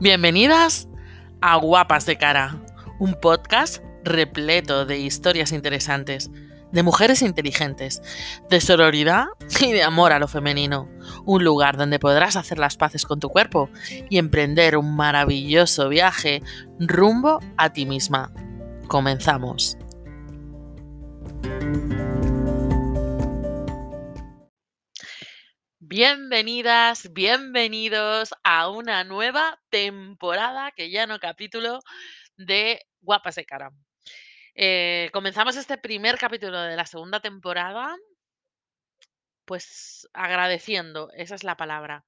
Bienvenidas a Guapas de Cara, un podcast repleto de historias interesantes, de mujeres inteligentes, de sororidad y de amor a lo femenino. Un lugar donde podrás hacer las paces con tu cuerpo y emprender un maravilloso viaje rumbo a ti misma. Comenzamos. Bienvenidas, bienvenidos a una nueva temporada, que ya no capítulo, de Guapas de Cara. Eh, comenzamos este primer capítulo de la segunda temporada, pues agradeciendo, esa es la palabra.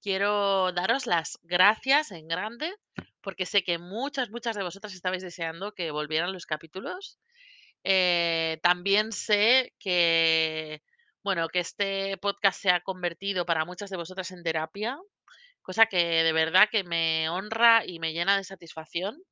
Quiero daros las gracias en grande, porque sé que muchas, muchas de vosotras estabais deseando que volvieran los capítulos. Eh, también sé que bueno, que este podcast se ha convertido para muchas de vosotras en terapia, cosa que de verdad que me honra y me llena de satisfacción.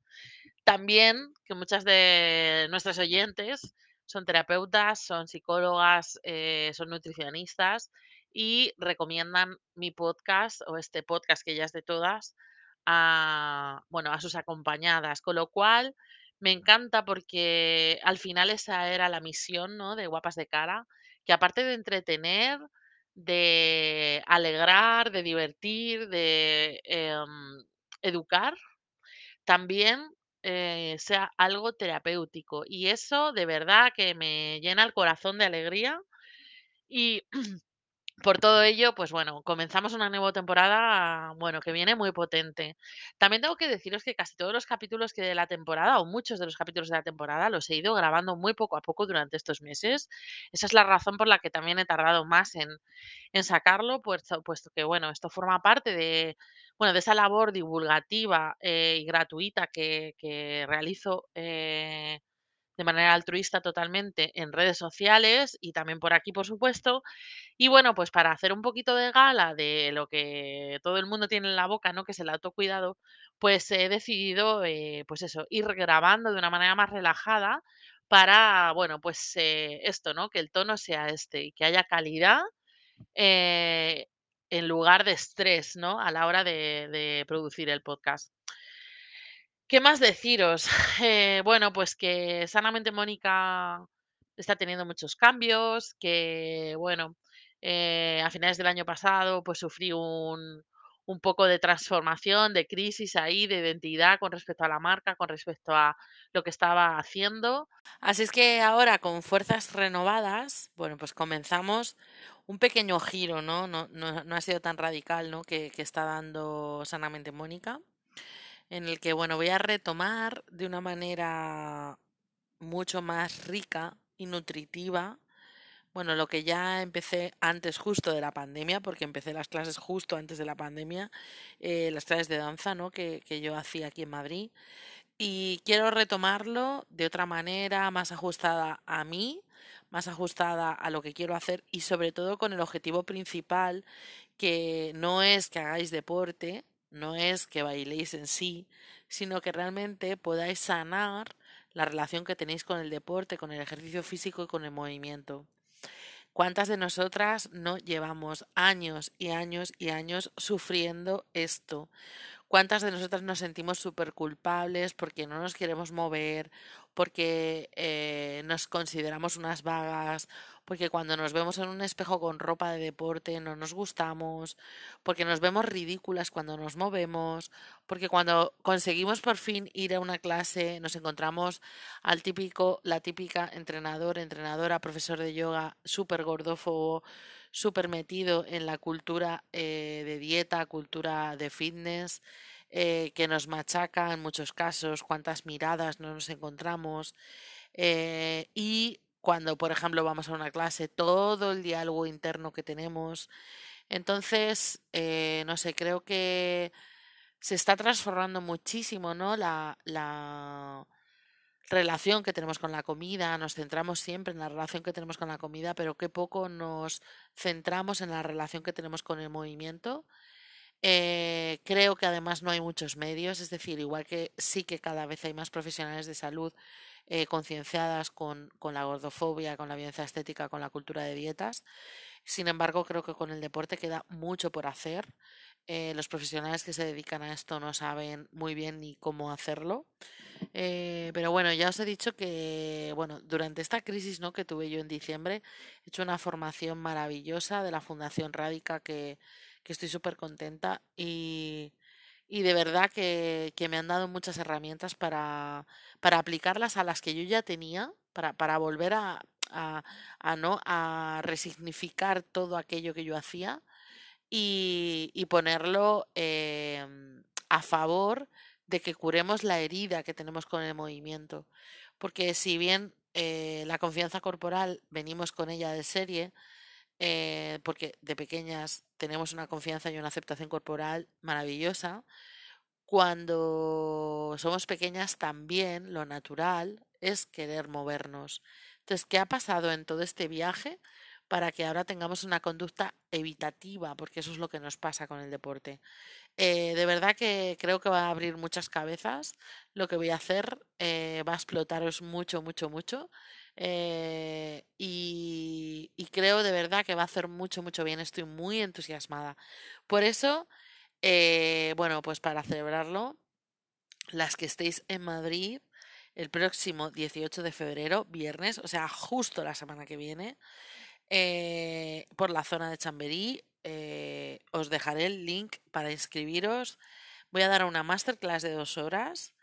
También que muchas de nuestras oyentes son terapeutas, son psicólogas, eh, son nutricionistas y recomiendan mi podcast o este podcast que ya es de todas a, bueno, a sus acompañadas, con lo cual me encanta porque al final esa era la misión, ¿no? De Guapas de Cara, que aparte de entretener, de alegrar, de divertir, de em, educar, también eh, sea algo terapéutico. Y eso de verdad que me llena el corazón de alegría. Y por todo ello, pues bueno, comenzamos una nueva temporada, bueno, que viene muy potente. También tengo que deciros que casi todos los capítulos que de la temporada, o muchos de los capítulos de la temporada, los he ido grabando muy poco a poco durante estos meses. Esa es la razón por la que también he tardado más en, en sacarlo, puesto, puesto que, bueno, esto forma parte de, bueno, de esa labor divulgativa eh, y gratuita que, que realizo. eh, de manera altruista totalmente en redes sociales y también por aquí, por supuesto. Y bueno, pues para hacer un poquito de gala de lo que todo el mundo tiene en la boca, ¿no? Que es el autocuidado, pues he decidido, eh, pues eso, ir grabando de una manera más relajada para, bueno, pues eh, esto, ¿no? Que el tono sea este y que haya calidad eh, en lugar de estrés, ¿no? A la hora de, de producir el podcast. ¿Qué más deciros? Eh, bueno, pues que Sanamente Mónica está teniendo muchos cambios, que bueno, eh, a finales del año pasado pues sufrí un, poco de transformación, de crisis ahí, de identidad con respecto a la marca, con respecto a lo que estaba haciendo. Así es que ahora con fuerzas renovadas, bueno, pues comenzamos un pequeño giro, ¿no? No, no, ha sido tan radical, ¿no? Que está dando Sanamente Mónica en el que, bueno, voy a retomar de una manera mucho más rica y nutritiva, bueno, lo que ya empecé antes justo de la pandemia, porque empecé las clases justo antes de la pandemia, eh, las clases de danza, ¿no? Que, que yo hacía aquí en Madrid. Y quiero retomarlo de otra manera, más ajustada a mí, más ajustada a lo que quiero hacer y sobre todo con el objetivo principal que no es que hagáis deporte, no es que bailéis en sí, sino que realmente podáis sanar la relación que tenéis con el deporte, con el ejercicio físico y con el movimiento. ¿Cuántas de nosotras no llevamos años y años y años sufriendo esto? ¿Cuántas de nosotras nos sentimos súper culpables porque no nos queremos mover, porque eh, nos consideramos unas vagas, porque cuando nos vemos en un espejo con ropa de deporte no nos gustamos, porque nos vemos ridículas cuando nos movemos, porque cuando conseguimos por fin ir a una clase nos encontramos al típico, la típica entrenador, entrenadora, profesor de yoga súper gordófobo, súper metido en la cultura eh, de dieta, cultura de fitness, eh, que nos machaca en muchos casos, cuántas miradas no nos encontramos. eh, y cuando, por ejemplo, vamos a una clase, todo el diálogo interno que tenemos. Entonces, no sé, creo que se está transformando muchísimo, ¿no? La, la relación que tenemos con la comida, nos centramos siempre en la relación que tenemos con la comida, pero qué poco nos centramos en la relación que tenemos con el movimiento. Eh, creo que además no hay muchos medios, es decir, igual que sí que cada vez hay más profesionales de salud eh, concienciadas con, con la gordofobia, con la violencia estética, con la cultura de dietas, Sin embargo, creo que con el deporte queda mucho por hacer. Eh, los profesionales que se dedican a esto no saben muy bien ni cómo hacerlo. Eh, pero bueno, ya os he dicho que, bueno, durante esta crisis ¿no? que tuve yo en diciembre, he hecho una formación maravillosa de la Fundación Radica que, que estoy súper contenta y, y de verdad que, que me han dado muchas herramientas para, para aplicarlas a las que yo ya tenía, para, para volver a, a, ¿no? a resignificar todo aquello que yo hacía y, y ponerlo em, a favor de que curemos la herida que tenemos con el movimiento. Porque si bien eh, la confianza corporal venimos con ella de serie, eh, porque de pequeñas tenemos una confianza y una aceptación corporal maravillosa, cuando somos pequeñas también lo natural es querer movernos. Entonces, ¿qué ha pasado en todo este viaje para que ahora tengamos una conducta evitativa? Porque eso es lo que nos pasa con el deporte. Eh, de verdad que creo que va a abrir muchas cabezas. Lo que voy a hacer eh, va a explotaros mucho, mucho, mucho. Eh, y, creo de verdad que va a hacer mucho, mucho bien. Estoy muy entusiasmada. Por eso, bueno, pues para celebrarlo, las que estéis en Madrid el próximo 18 de febrero, viernes, o sea, justo la semana que viene, eh, por la zona de Chamberí. eh, os dejaré el link para inscribiros. Voy a dar una masterclass de dos horas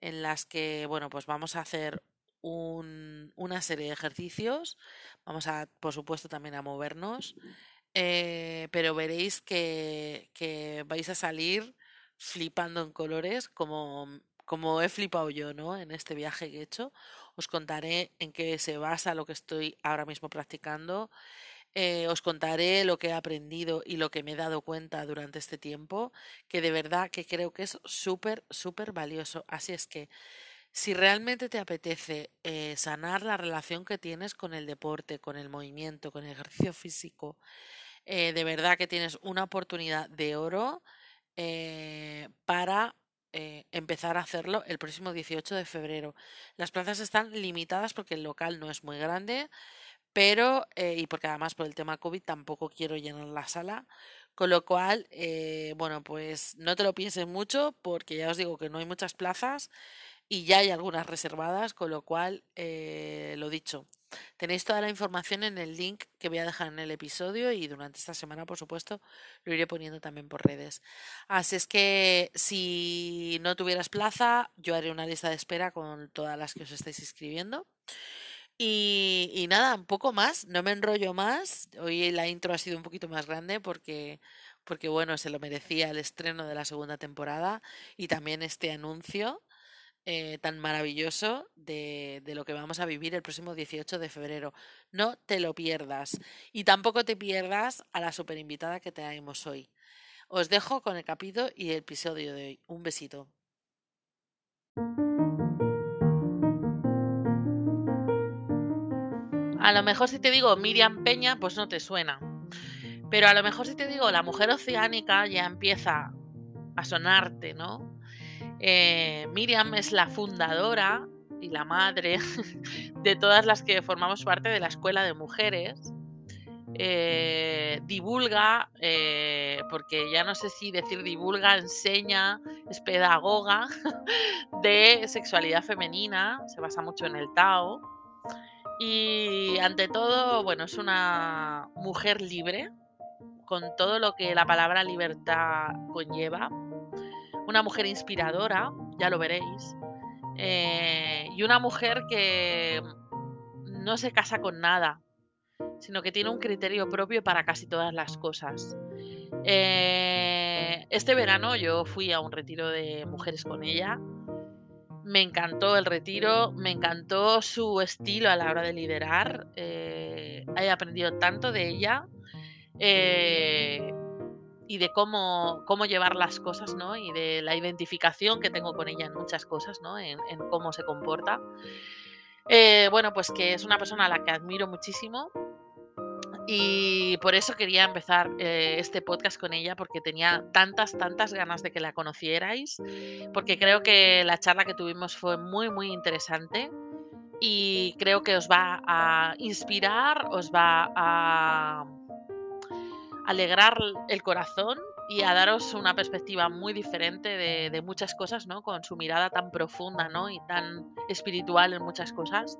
en las que, bueno, pues vamos a hacer un- una serie de ejercicios. Vamos a, por supuesto, también a movernos. eh, pero veréis que, que vais a salir flipando en colores como, como he flipado yo, ¿no? En este viaje que he hecho. Os contaré en qué se basa lo que estoy ahora mismo practicando. eh, os contaré lo que he aprendido y lo que me he dado cuenta durante este tiempo, que de verdad que creo que es súper, súper valioso. Así es que si realmente te apetece eh, sanar la relación que tienes con el deporte, con el movimiento, con el ejercicio físico, eh, de verdad que tienes una oportunidad de oro para eh, empezar a hacerlo el próximo 18 de febrero. Las plazas están limitadas porque el local no es muy grande, pero, eh, y porque además por el tema COVID tampoco quiero llenar la sala, con lo cual, eh, bueno, pues no te lo pienses mucho porque ya os digo que no hay muchas plazas y ya hay algunas reservadas, con lo cual, eh, lo dicho, tenéis toda la información en el link que voy a dejar en el episodio y durante esta semana, por supuesto, lo iré poniendo también por redes. Así es que si no tuvieras plaza, yo haré una lista de espera con todas las que os estáis inscribiendo. Y, nada, un poco más, no me enrollo más. Hoy la intro ha sido un poquito más grande porque, porque bueno, se lo merecía el estreno de la segunda temporada y también este anuncio eh, tan maravilloso de, de lo que vamos a vivir el próximo 18 de febrero. No te lo pierdas. Y tampoco te pierdas a la super invitada que tenemos hoy. Os dejo con el capítulo y el episodio de hoy. Un besito. A lo mejor si te digo Miriam Peña, pues no te suena. Pero a lo mejor si te digo la mujer oceánica, ya empieza a sonarte, ¿no? Eh, Miriam es la fundadora y la madre de todas las que formamos parte de la Escuela de Mujeres. Eh, divulga, eh, porque ya no sé si decir divulga, enseña, es pedagoga de sexualidad femenina, se basa mucho en el Tao. Y ante todo, bueno, es una mujer libre, con todo lo que la palabra libertad conlleva. Una mujer inspiradora, ya lo veréis. eh, y una mujer que no se casa con nada, sino que tiene un criterio propio para casi todas las cosas. Eh, este verano yo fui a un retiro de mujeres con ella. Me encantó el retiro, me encantó su estilo a la hora de liderar. eh, he aprendido tanto de ella y de cómo, cómo llevar las cosas, ¿no? Y de la identificación que tengo con ella en muchas cosas, ¿no? En, cómo se comporta. Eh, bueno, pues que es una persona a la que admiro muchísimo y por eso quería empezar eh, este podcast con ella, porque tenía tantas, tantas ganas de que la conocierais, porque creo que la charla que tuvimos fue muy, muy interesante y creo que os va a inspirar, os va a, alegrar el corazón y a daros una perspectiva muy diferente de, muchas cosas, ¿no? Con su mirada tan profunda, ¿no? Y tan espiritual en muchas cosas.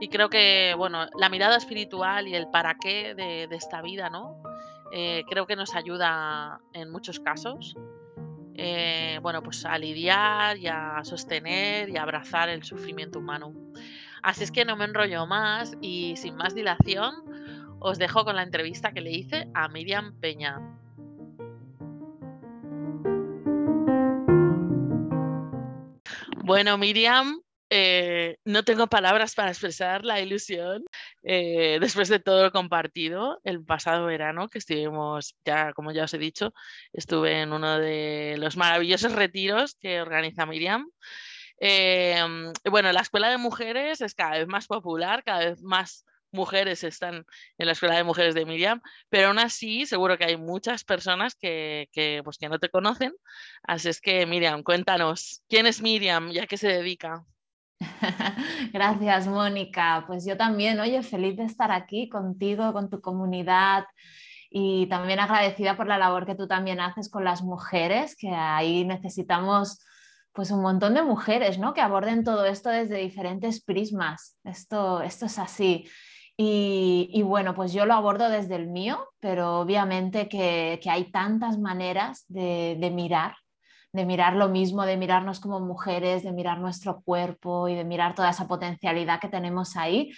Y creo que, bueno, la mirada espiritual y el para qué de, de esta vida, ¿no? Eh, creo que nos ayuda en muchos casos. Eh, bueno, pues a lidiar y a sostener y a abrazar el sufrimiento humano. Así es que no me enrollo más y sin más dilación os dejo con la entrevista que le hice a Miriam Peña. Bueno, Miriam, eh, no tengo palabras para expresar la ilusión eh, después de todo lo compartido el pasado verano que estuvimos, ya como ya os he dicho, estuve en uno de los maravillosos retiros que organiza Miriam. Em, bueno, la escuela de mujeres es cada vez más popular, cada vez más mujeres están en la escuela de mujeres de Miriam, pero aún así seguro que hay muchas personas que, que, pues, que no te conocen. Así es que, Miriam, cuéntanos, ¿quién es Miriam y a qué se dedica? Gracias, Mónica. Pues yo también, oye, feliz de estar aquí contigo, con tu comunidad y también agradecida por la labor que tú también haces con las mujeres, que ahí necesitamos pues un montón de mujeres, ¿no? Que aborden todo esto desde diferentes prismas. Esto, esto es así. Y, bueno, pues yo lo abordo desde el mío, pero obviamente que, hay tantas maneras de, mirar de mirar lo mismo, de mirarnos como mujeres, de mirar nuestro cuerpo y de mirar toda esa potencialidad que tenemos ahí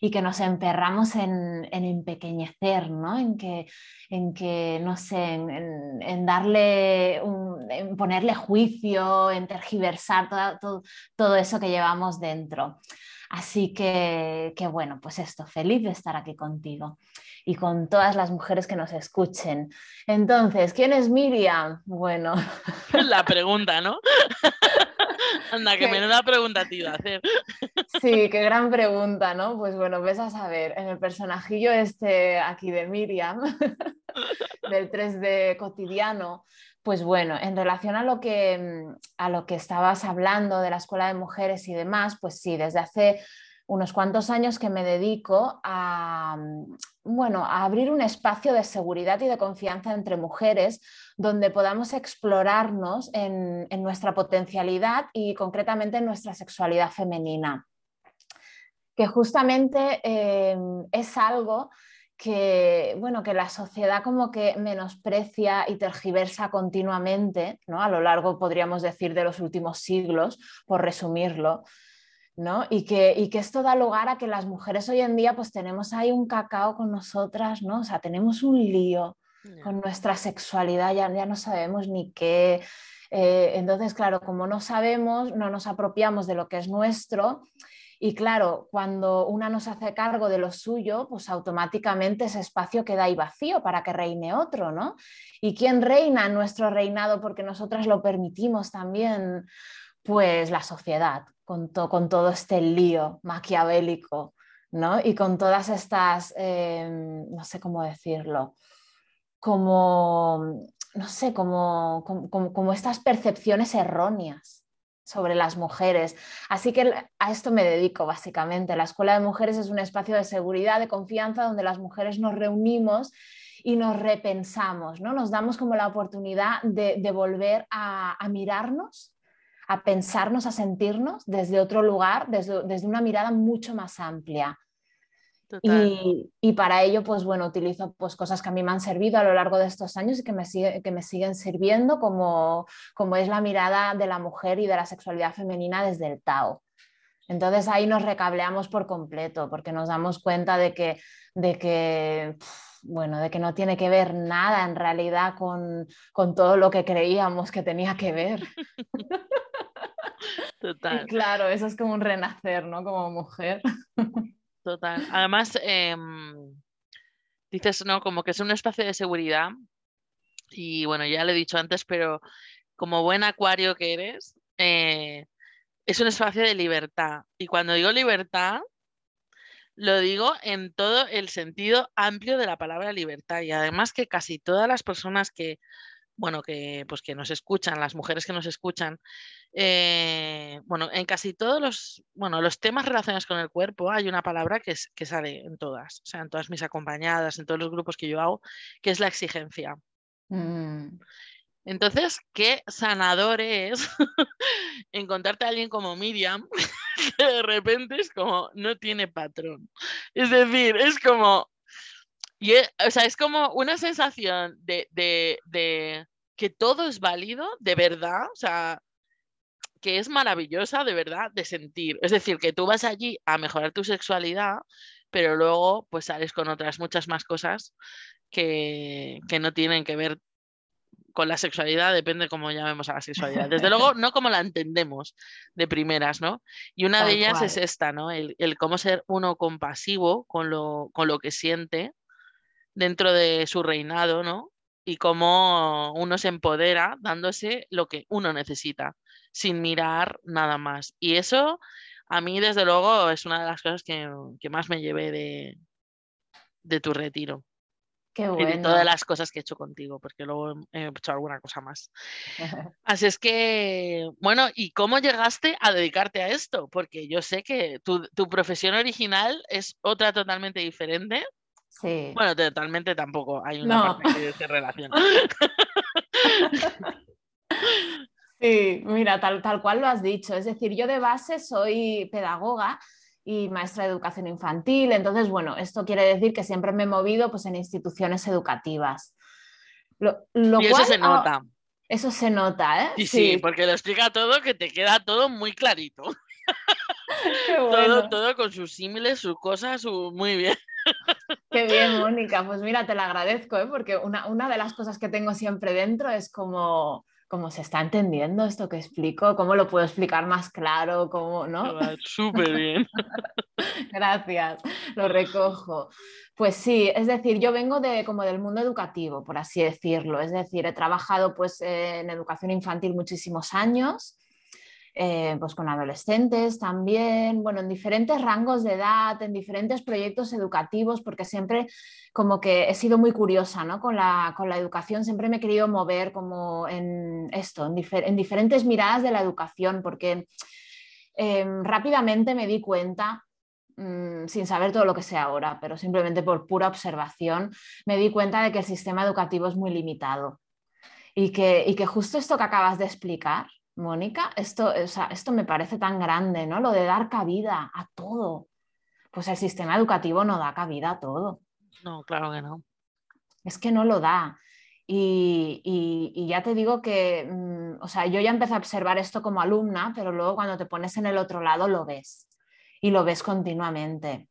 y que nos emperramos en, empequeñecer, ¿no? En que, en que no sé, en, darle, en ponerle juicio, en tergiversar todo, todo, eso que llevamos dentro. Así que, que bueno, pues esto, feliz de estar aquí contigo y con todas las mujeres que nos escuchen. Entonces, ¿quién es Miriam? Bueno. La pregunta, ¿no? Anda, que menuda pregunta te iba a hacer. Sí, qué gran pregunta, ¿no? Pues bueno, ves a saber, en el personajillo este aquí de Miriam, del 3D cotidiano, pues bueno, en relación a lo, que, a lo que estabas hablando de la escuela de mujeres y demás, pues sí, desde hace unos cuantos años que me dedico a, bueno, a abrir un espacio de seguridad y de confianza entre mujeres donde podamos explorarnos en, nuestra potencialidad y concretamente en nuestra sexualidad femenina. Que justamente em, es algo que, bueno, que la sociedad como que menosprecia y tergiversa continuamente, ¿no? a lo largo, podríamos decir, de los últimos siglos, por resumirlo. Y que, esto da lugar a que las mujeres hoy en día pues tenemos ahí un cacao con nosotras, ¿no? O sea, tenemos un lío con nuestra sexualidad, ya, ya no sabemos ni qué. Eh, entonces, claro, como no sabemos, no nos apropiamos de lo que es nuestro. Y claro, cuando una nos hace cargo de lo suyo, pues automáticamente ese espacio queda ahí vacío para que reine otro, ¿no? ¿Y quién reina en nuestro reinado porque nosotras lo permitimos también? Pues la sociedad, con, todo este lío maquiavélico, ¿no? Y con todas estas, em, no sé cómo decirlo, como, no sé, como, como, estas percepciones erróneas sobre las mujeres. Así que a esto me dedico básicamente. La Escuela de Mujeres es un espacio de seguridad, de confianza, donde las mujeres nos reunimos y nos repensamos, ¿no? Nos damos como la oportunidad de, volver a mirarnos a pensarnos, a sentirnos desde otro lugar, desde, una mirada mucho más amplia. Y, para ello, pues bueno, utilizo pues, cosas que a mí me han servido a lo largo de estos años y que me, sigue, que me siguen sirviendo, como, como es la mirada de la mujer y de la sexualidad femenina desde el Tao. Entonces ahí nos recableamos por completo, porque nos damos cuenta de que, de que bueno, de que no tiene que ver nada en realidad con, con todo lo que creíamos que tenía que ver. Total. claro, eso es como un renacer, ¿no? Como mujer. Total. Además, em, dices, ¿no? Como que es un espacio de seguridad. Y bueno, ya lo he dicho antes, pero como buen acuario que eres, eh, es un espacio de libertad. Y cuando digo libertad, lo digo en todo el sentido amplio de la palabra libertad. Y además que casi todas las personas que bueno, que, pues que nos escuchan, las mujeres que nos escuchan, eh, bueno, en casi todos los, bueno, los temas relacionados con el cuerpo hay una palabra que, es, que sale en todas, o sea, en todas mis acompañadas, en todos los grupos que yo hago, que es la exigencia. Mm. Entonces, qué sanador es encontrarte a alguien como Miriam, que de repente es como, no tiene patrón. Es decir, es como, y es, o sea, es como una sensación de, de, de, que todo es válido, de verdad, o sea, que es maravillosa, de verdad, de sentir. Es decir, que tú vas allí a mejorar tu sexualidad, pero luego pues sales con otras muchas más cosas que, que no tienen que ver con la sexualidad depende cómo llamemos a la sexualidad. Desde luego, no como la entendemos de primeras, ¿no? Y una Tal de ellas cual. es esta, ¿no? El, el cómo ser uno compasivo con lo, con lo que siente dentro de su reinado, ¿no? Y cómo uno se empodera dándose lo que uno necesita, sin mirar nada más. Y eso, a mí, desde luego, es una de las cosas que, que más me llevé de, de tu retiro. Qué Y de bueno. todas las cosas que he hecho contigo, porque luego he hecho alguna cosa más. Así es que, bueno, ¿y cómo llegaste a dedicarte a esto? Porque yo sé que tu, tu profesión original es otra totalmente diferente. Sí. Bueno, totalmente tampoco hay una No. parte que se relaciona. Sí, mira, tal, tal cual lo has dicho. Es decir, yo de base soy pedagoga y maestra de educación infantil. Entonces, bueno, esto quiere decir que siempre me he movido pues, en instituciones educativas. Lo, lo Y eso cual, se ah, nota. eso se nota, ¿eh? Sí, sí, porque lo explica todo, que te queda todo muy clarito. qué Todo, bueno. todo con sus símiles, sus cosas, su... muy bien. Qué bien, Mónica. Pues mira, te lo agradezco, ¿eh? porque una, una de las cosas que tengo siempre dentro es como, como se está entendiendo esto que explico, cómo lo puedo explicar más claro, cómo, ¿no? Va Súper bien. Gracias, lo recojo. Pues sí, es decir, yo vengo de como del mundo educativo, por así decirlo. Es decir, he trabajado pues en educación infantil muchísimos años, eh, pues con adolescentes también, bueno, en diferentes rangos de edad, en diferentes proyectos educativos, porque siempre como que he sido muy curiosa, ¿no? Con la, con la educación siempre me he querido mover como en esto, en, difer en diferentes miradas de la educación, porque eh, rápidamente me di cuenta mm, sin saber todo lo que sé ahora, pero simplemente por pura observación, me di cuenta de que el sistema educativo es muy limitado y que, y que justo esto que acabas de explicar, Mónica, esto, o sea, esto me parece tan grande, ¿no? Lo de dar cabida a todo. Pues el sistema educativo no da cabida a todo. No, claro que no. Es que no lo da. Y, y, y ya te digo que, mm, o sea, yo ya empecé a observar esto como alumna, pero luego cuando te pones en el otro lado lo ves y lo ves continuamente.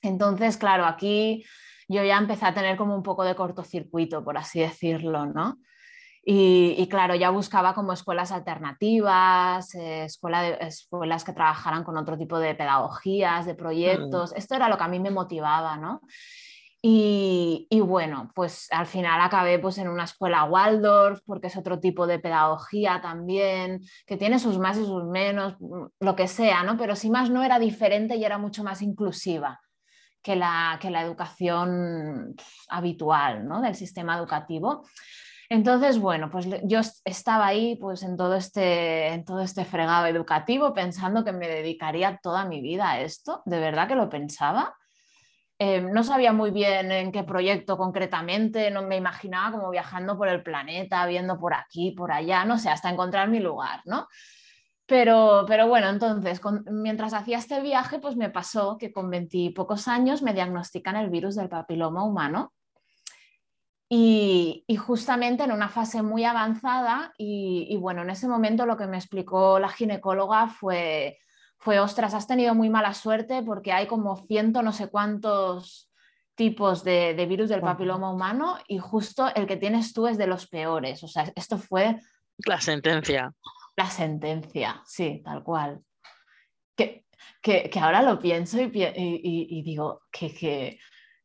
Entonces, claro, aquí yo ya empecé a tener como un poco de cortocircuito, por así decirlo, ¿no? Y, y, claro, ya buscaba como escuelas alternativas, eh, escuela de, escuelas que trabajaran con otro tipo de pedagogías, de proyectos. Mm. Esto era lo que a mí me motivaba, ¿no? Y, y, bueno, pues al final acabé pues en una escuela Waldorf, porque es otro tipo de pedagogía también, que tiene sus más y sus menos, lo que sea, ¿no? Pero si más no era diferente y era mucho más inclusiva que la, que la educación habitual, ¿no? Del sistema educativo. Entonces, bueno, pues yo estaba ahí pues en todo este, en todo este fregado educativo pensando que me dedicaría toda mi vida a esto, de verdad que lo pensaba. Eh, no sabía muy bien en qué proyecto concretamente, no me imaginaba como viajando por el planeta, viendo por aquí, por allá, no sé, hasta encontrar mi lugar, ¿no? Pero, pero bueno, entonces, mientras hacía este viaje, pues me pasó que con veintipocos años me diagnostican el virus del papiloma humano. Y, y, justamente en una fase muy avanzada y, y, bueno, en ese momento lo que me explicó la ginecóloga fue, fue, ostras, has tenido muy mala suerte porque hay como ciento no sé cuántos tipos de, de virus del papiloma humano y justo el que tienes tú es de los peores. O sea, esto fue... La sentencia. La sentencia, sí, tal cual. Que, que, que ahora lo pienso y, y digo que... que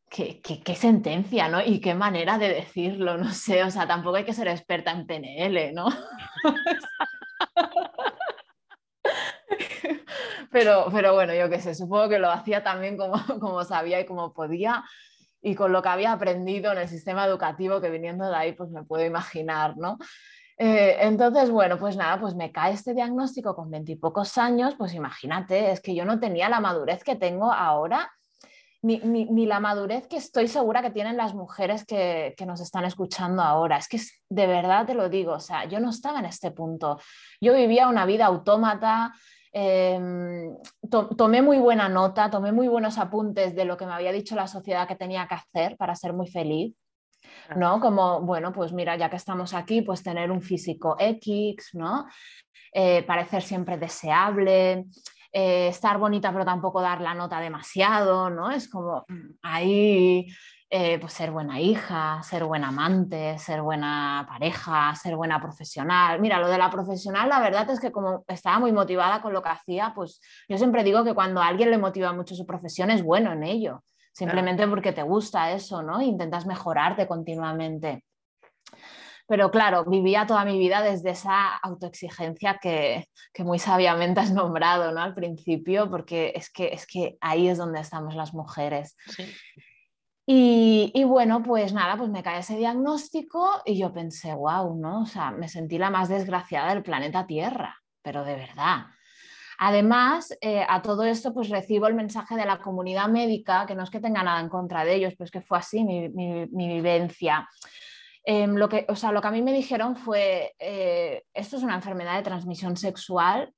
Qué, sentencia, ¿no? Y qué manera de decirlo, no sé, o sea, tampoco hay que ser experta en PNL, ¿no? pero, pero bueno, yo qué sé, supongo que lo hacía también como, como sabía y como podía. y con lo que había aprendido en el sistema educativo que viniendo de ahí pues me puedo imaginar, ¿no? Eh, entonces, bueno, pues nada, pues me cae este diagnóstico con veintipocos años, pues imagínate, es que yo no tenía la madurez que tengo ahora, ni, ni, la madurez que estoy segura que tienen las mujeres que, que, nos están escuchando ahora. Es que de verdad te lo digo, o sea, yo no estaba en este punto. Yo vivía una vida autómata, em, tomé muy buena nota, tomé muy buenos apuntes de lo que me había dicho la sociedad que tenía que hacer para ser muy feliz. ¿no? Como, bueno, pues mira, ya que estamos aquí, pues tener un físico X, ¿no? Eh, parecer siempre deseable, eh, estar bonita pero tampoco dar la nota demasiado, ¿no? Es como mm, ahí, eh, pues ser buena hija, ser buena amante, ser buena pareja, ser buena profesional. Mira, lo de la profesional, la verdad es que como estaba muy motivada con lo que hacía, pues yo siempre digo que cuando a alguien le motiva mucho su profesión es bueno en ello simplemente porque te gusta eso, ¿no? Intentas mejorarte continuamente. Pero claro, vivía toda mi vida desde esa autoexigencia que, muy sabiamente has nombrado ¿no? al principio, porque es que, es que ahí es donde estamos las mujeres. Y, y, bueno, pues nada, pues me cae ese diagnóstico y yo pensé, wow, ¿no? O sea, me sentí la más desgraciada del planeta Tierra, pero de verdad. Además, eh, a todo esto, pues recibo el mensaje de la comunidad médica, que no es que tenga nada en contra de ellos, pero es que fue así mi, vivencia. Em, lo, que, o sea, lo que a mí me dijeron fue, eh, esto es una enfermedad de transmisión sexual,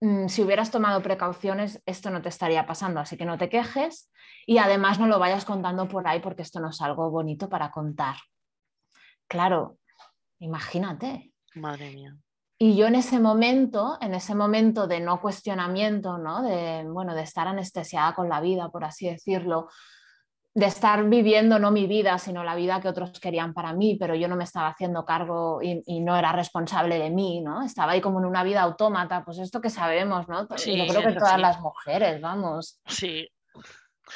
mm, si hubieras tomado precauciones, esto no te estaría pasando, así que no te quejes y además no lo vayas contando por ahí porque esto no es algo bonito para contar. Claro, imagínate. Madre mía. Y yo en ese momento, en ese momento de no cuestionamiento, ¿no? De, bueno, de estar anestesiada con la vida, por así decirlo, de estar viviendo no mi vida, sino la vida que otros querían para mí, pero yo no me estaba haciendo cargo y, no era responsable de mí, ¿no? Estaba ahí como en una vida autómata, pues esto que sabemos, ¿no? yo creo que todas las mujeres, vamos. Sí.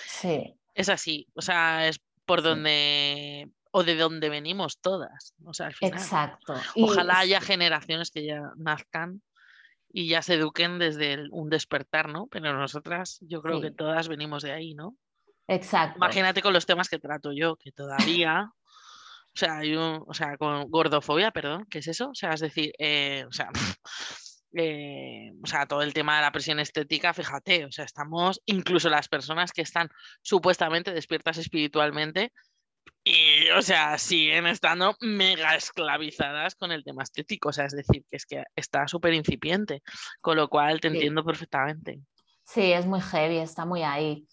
Sí. Es así, o sea, es por donde o de donde venimos todas. O sea, al final, Exacto. Ojalá haya generaciones que ya nazcan y ya se eduquen desde un despertar, ¿no? Pero nosotras, yo creo que todas venimos de ahí, ¿no? Exacto. Imagínate con los temas que trato yo, que todavía, o sea, hay o sea, con gordofobia, perdón, ¿qué es eso? O sea, es decir, eh, o sea, eh, o sea, todo el tema de la presión estética, fíjate, o sea, estamos, incluso las personas que están supuestamente despiertas espiritualmente, y, o sea, siguen estando mega esclavizadas con el tema estético. O sea, es decir, que es que está súper incipiente. Con lo cual te entiendo perfectamente. Sí, es muy heavy, está muy ahí.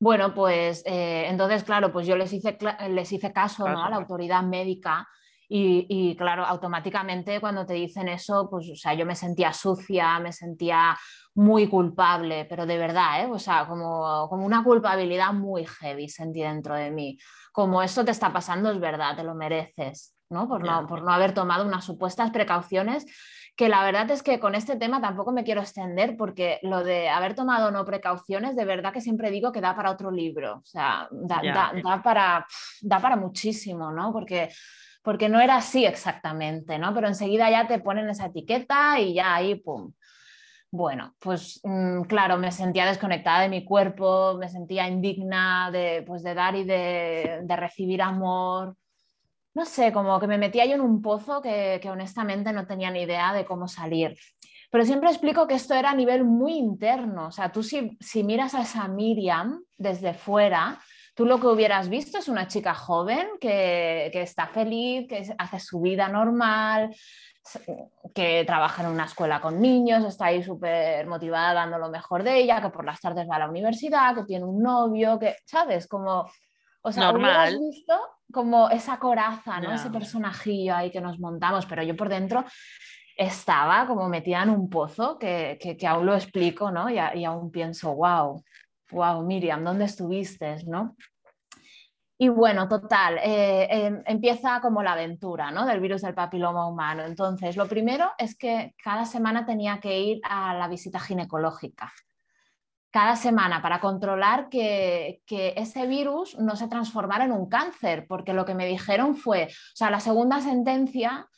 Bueno, pues eh, entonces, claro, pues yo les hice, les hice caso ¿no? a la autoridad médica y, y, claro, automáticamente cuando te dicen eso, pues o sea, yo me sentía sucia, me sentía muy culpable, pero de verdad, ¿eh? o sea, como, como una culpabilidad muy heavy sentí dentro de mí. Como esto te está pasando es verdad, te lo mereces, ¿no? Por, no, por no haber tomado unas supuestas precauciones que la verdad es que con este tema tampoco me quiero extender porque lo de haber tomado no precauciones, de verdad que siempre digo que da para otro libro, o sea, da, da, para, da para muchísimo, ¿no? Porque porque no era así exactamente, ¿no? Pero enseguida ya te ponen esa etiqueta y ya ahí, pum, bueno, pues mm, claro, me sentía desconectada de mi cuerpo, me sentía indigna de, pues, de dar y de, recibir amor. No sé, como que me metía yo en un pozo que, honestamente no tenía ni idea de cómo salir. Pero siempre explico que esto era a nivel muy interno. O sea, tú si, si miras a esa Miriam desde fuera, tú lo que hubieras visto es una chica joven que, que, está feliz, que hace su vida normal, que trabaja en una escuela con niños, está ahí súper motivada dando lo mejor de ella, que por las tardes va a la universidad, que tiene un novio, que, ¿sabes? Como, o sea, Normal. visto como esa coraza, ¿no? Ese personajillo ahí que nos montamos, pero yo por dentro estaba como metida en un pozo que, que, aún lo explico, ¿no? Y, y, aún pienso, wow, wow, Miriam, ¿dónde estuviste, no? Y bueno, total, eh, em, empieza como la aventura ¿no? del virus del papiloma humano. Entonces, lo primero es que cada semana tenía que ir a la visita ginecológica. Cada semana para controlar que, que ese virus no se transformara en un cáncer, porque lo que me dijeron fue, o sea, la segunda sentencia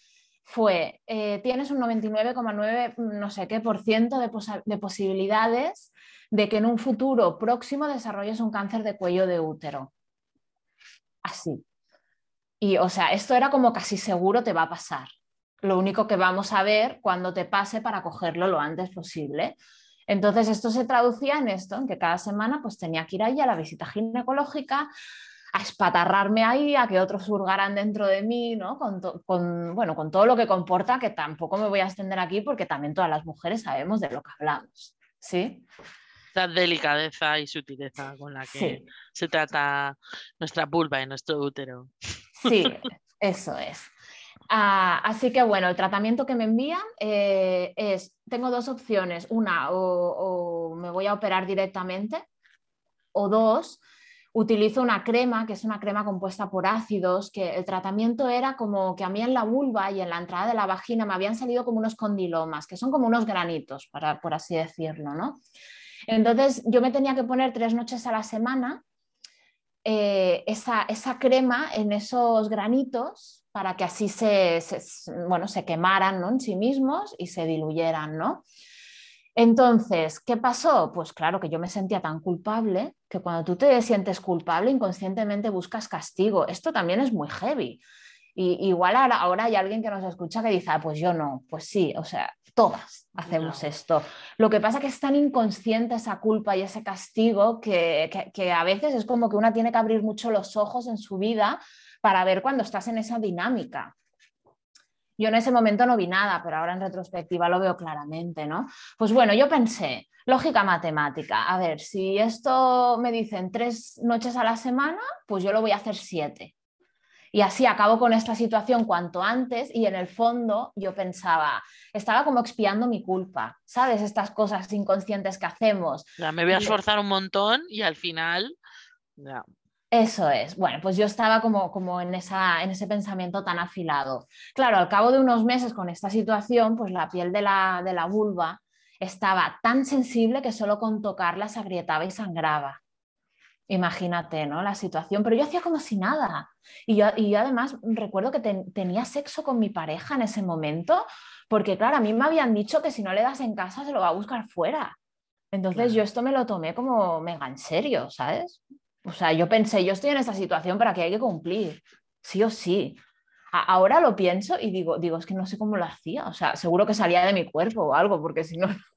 fue, eh, tienes un 99,9 no sé qué por ciento de, de posibilidades de que en un futuro próximo desarrolles un cáncer de cuello de útero. así. Y o sea, esto era como casi seguro te va a pasar. Lo único que vamos a ver cuando te pase para cogerlo lo antes posible. Entonces, esto se traducía en esto, en que cada semana pues tenía que ir ahí a la visita ginecológica, a espatarrarme ahí, a que otros hurgaran dentro de mí, ¿no? Con, bueno, con todo lo que comporta, que tampoco me voy a extender aquí porque también todas las mujeres sabemos de lo que hablamos, ¿sí? La delicadeza y sutileza con la que se trata nuestra vulva y nuestro útero. Sí, eso es. Ah, así que bueno, el tratamiento que me envían eh, es, tengo dos opciones, una, o, me voy a operar directamente, o dos, utilizo una crema, que es una crema compuesta por ácidos, que el tratamiento era como que a mí en la vulva y en la entrada de la vagina me habían salido como unos condilomas, que son como unos granitos, para, por así decirlo, ¿no? Entonces yo me tenía que poner tres noches a la semana eh, esa, esa, crema en esos granitos para que así se, bueno, se quemaran ¿no? en sí mismos y se diluyeran, ¿no? Entonces, ¿qué pasó? Pues claro que yo me sentía tan culpable que cuando tú te sientes culpable, inconscientemente buscas castigo. Esto también es muy heavy. Y, igual ahora, hay alguien que nos escucha que dice, ah, pues yo no, pues sí, o sea, todas hacemos esto. Lo que pasa es que es tan inconsciente esa culpa y ese castigo que, que a veces es como que una tiene que abrir mucho los ojos en su vida para ver cuando estás en esa dinámica. Yo en ese momento no vi nada, pero ahora en retrospectiva lo veo claramente, ¿no? Pues bueno, yo pensé, lógica matemática, a ver, si esto me dicen tres noches a la semana, pues yo lo voy a hacer siete. Y así acabo con esta situación cuanto antes y en el fondo yo pensaba, estaba como expiando mi culpa, ¿sabes? Estas cosas inconscientes que hacemos. Ya, me voy a esforzar un montón y al final... Ya. Eso es. Bueno, pues yo estaba como, como en, esa, en ese pensamiento tan afilado. Claro, al cabo de unos meses con esta situación, pues la piel de la, de la vulva estaba tan sensible que solo con tocarla se agrietaba y sangraba. Imagínate, ¿no? La situación, pero yo hacía como si nada. Y yo, y además recuerdo que tenía sexo con mi pareja en ese momento, porque claro, a mí me habían dicho que si no le das en casa se lo va a buscar fuera. Entonces yo esto me lo tomé como mega en serio, ¿sabes? O sea, yo pensé, yo estoy en esta situación, pero aquí hay que cumplir, sí o sí. ahora lo pienso y digo, digo, es que no sé cómo lo hacía. O sea, seguro que salía de mi cuerpo o algo, porque si no,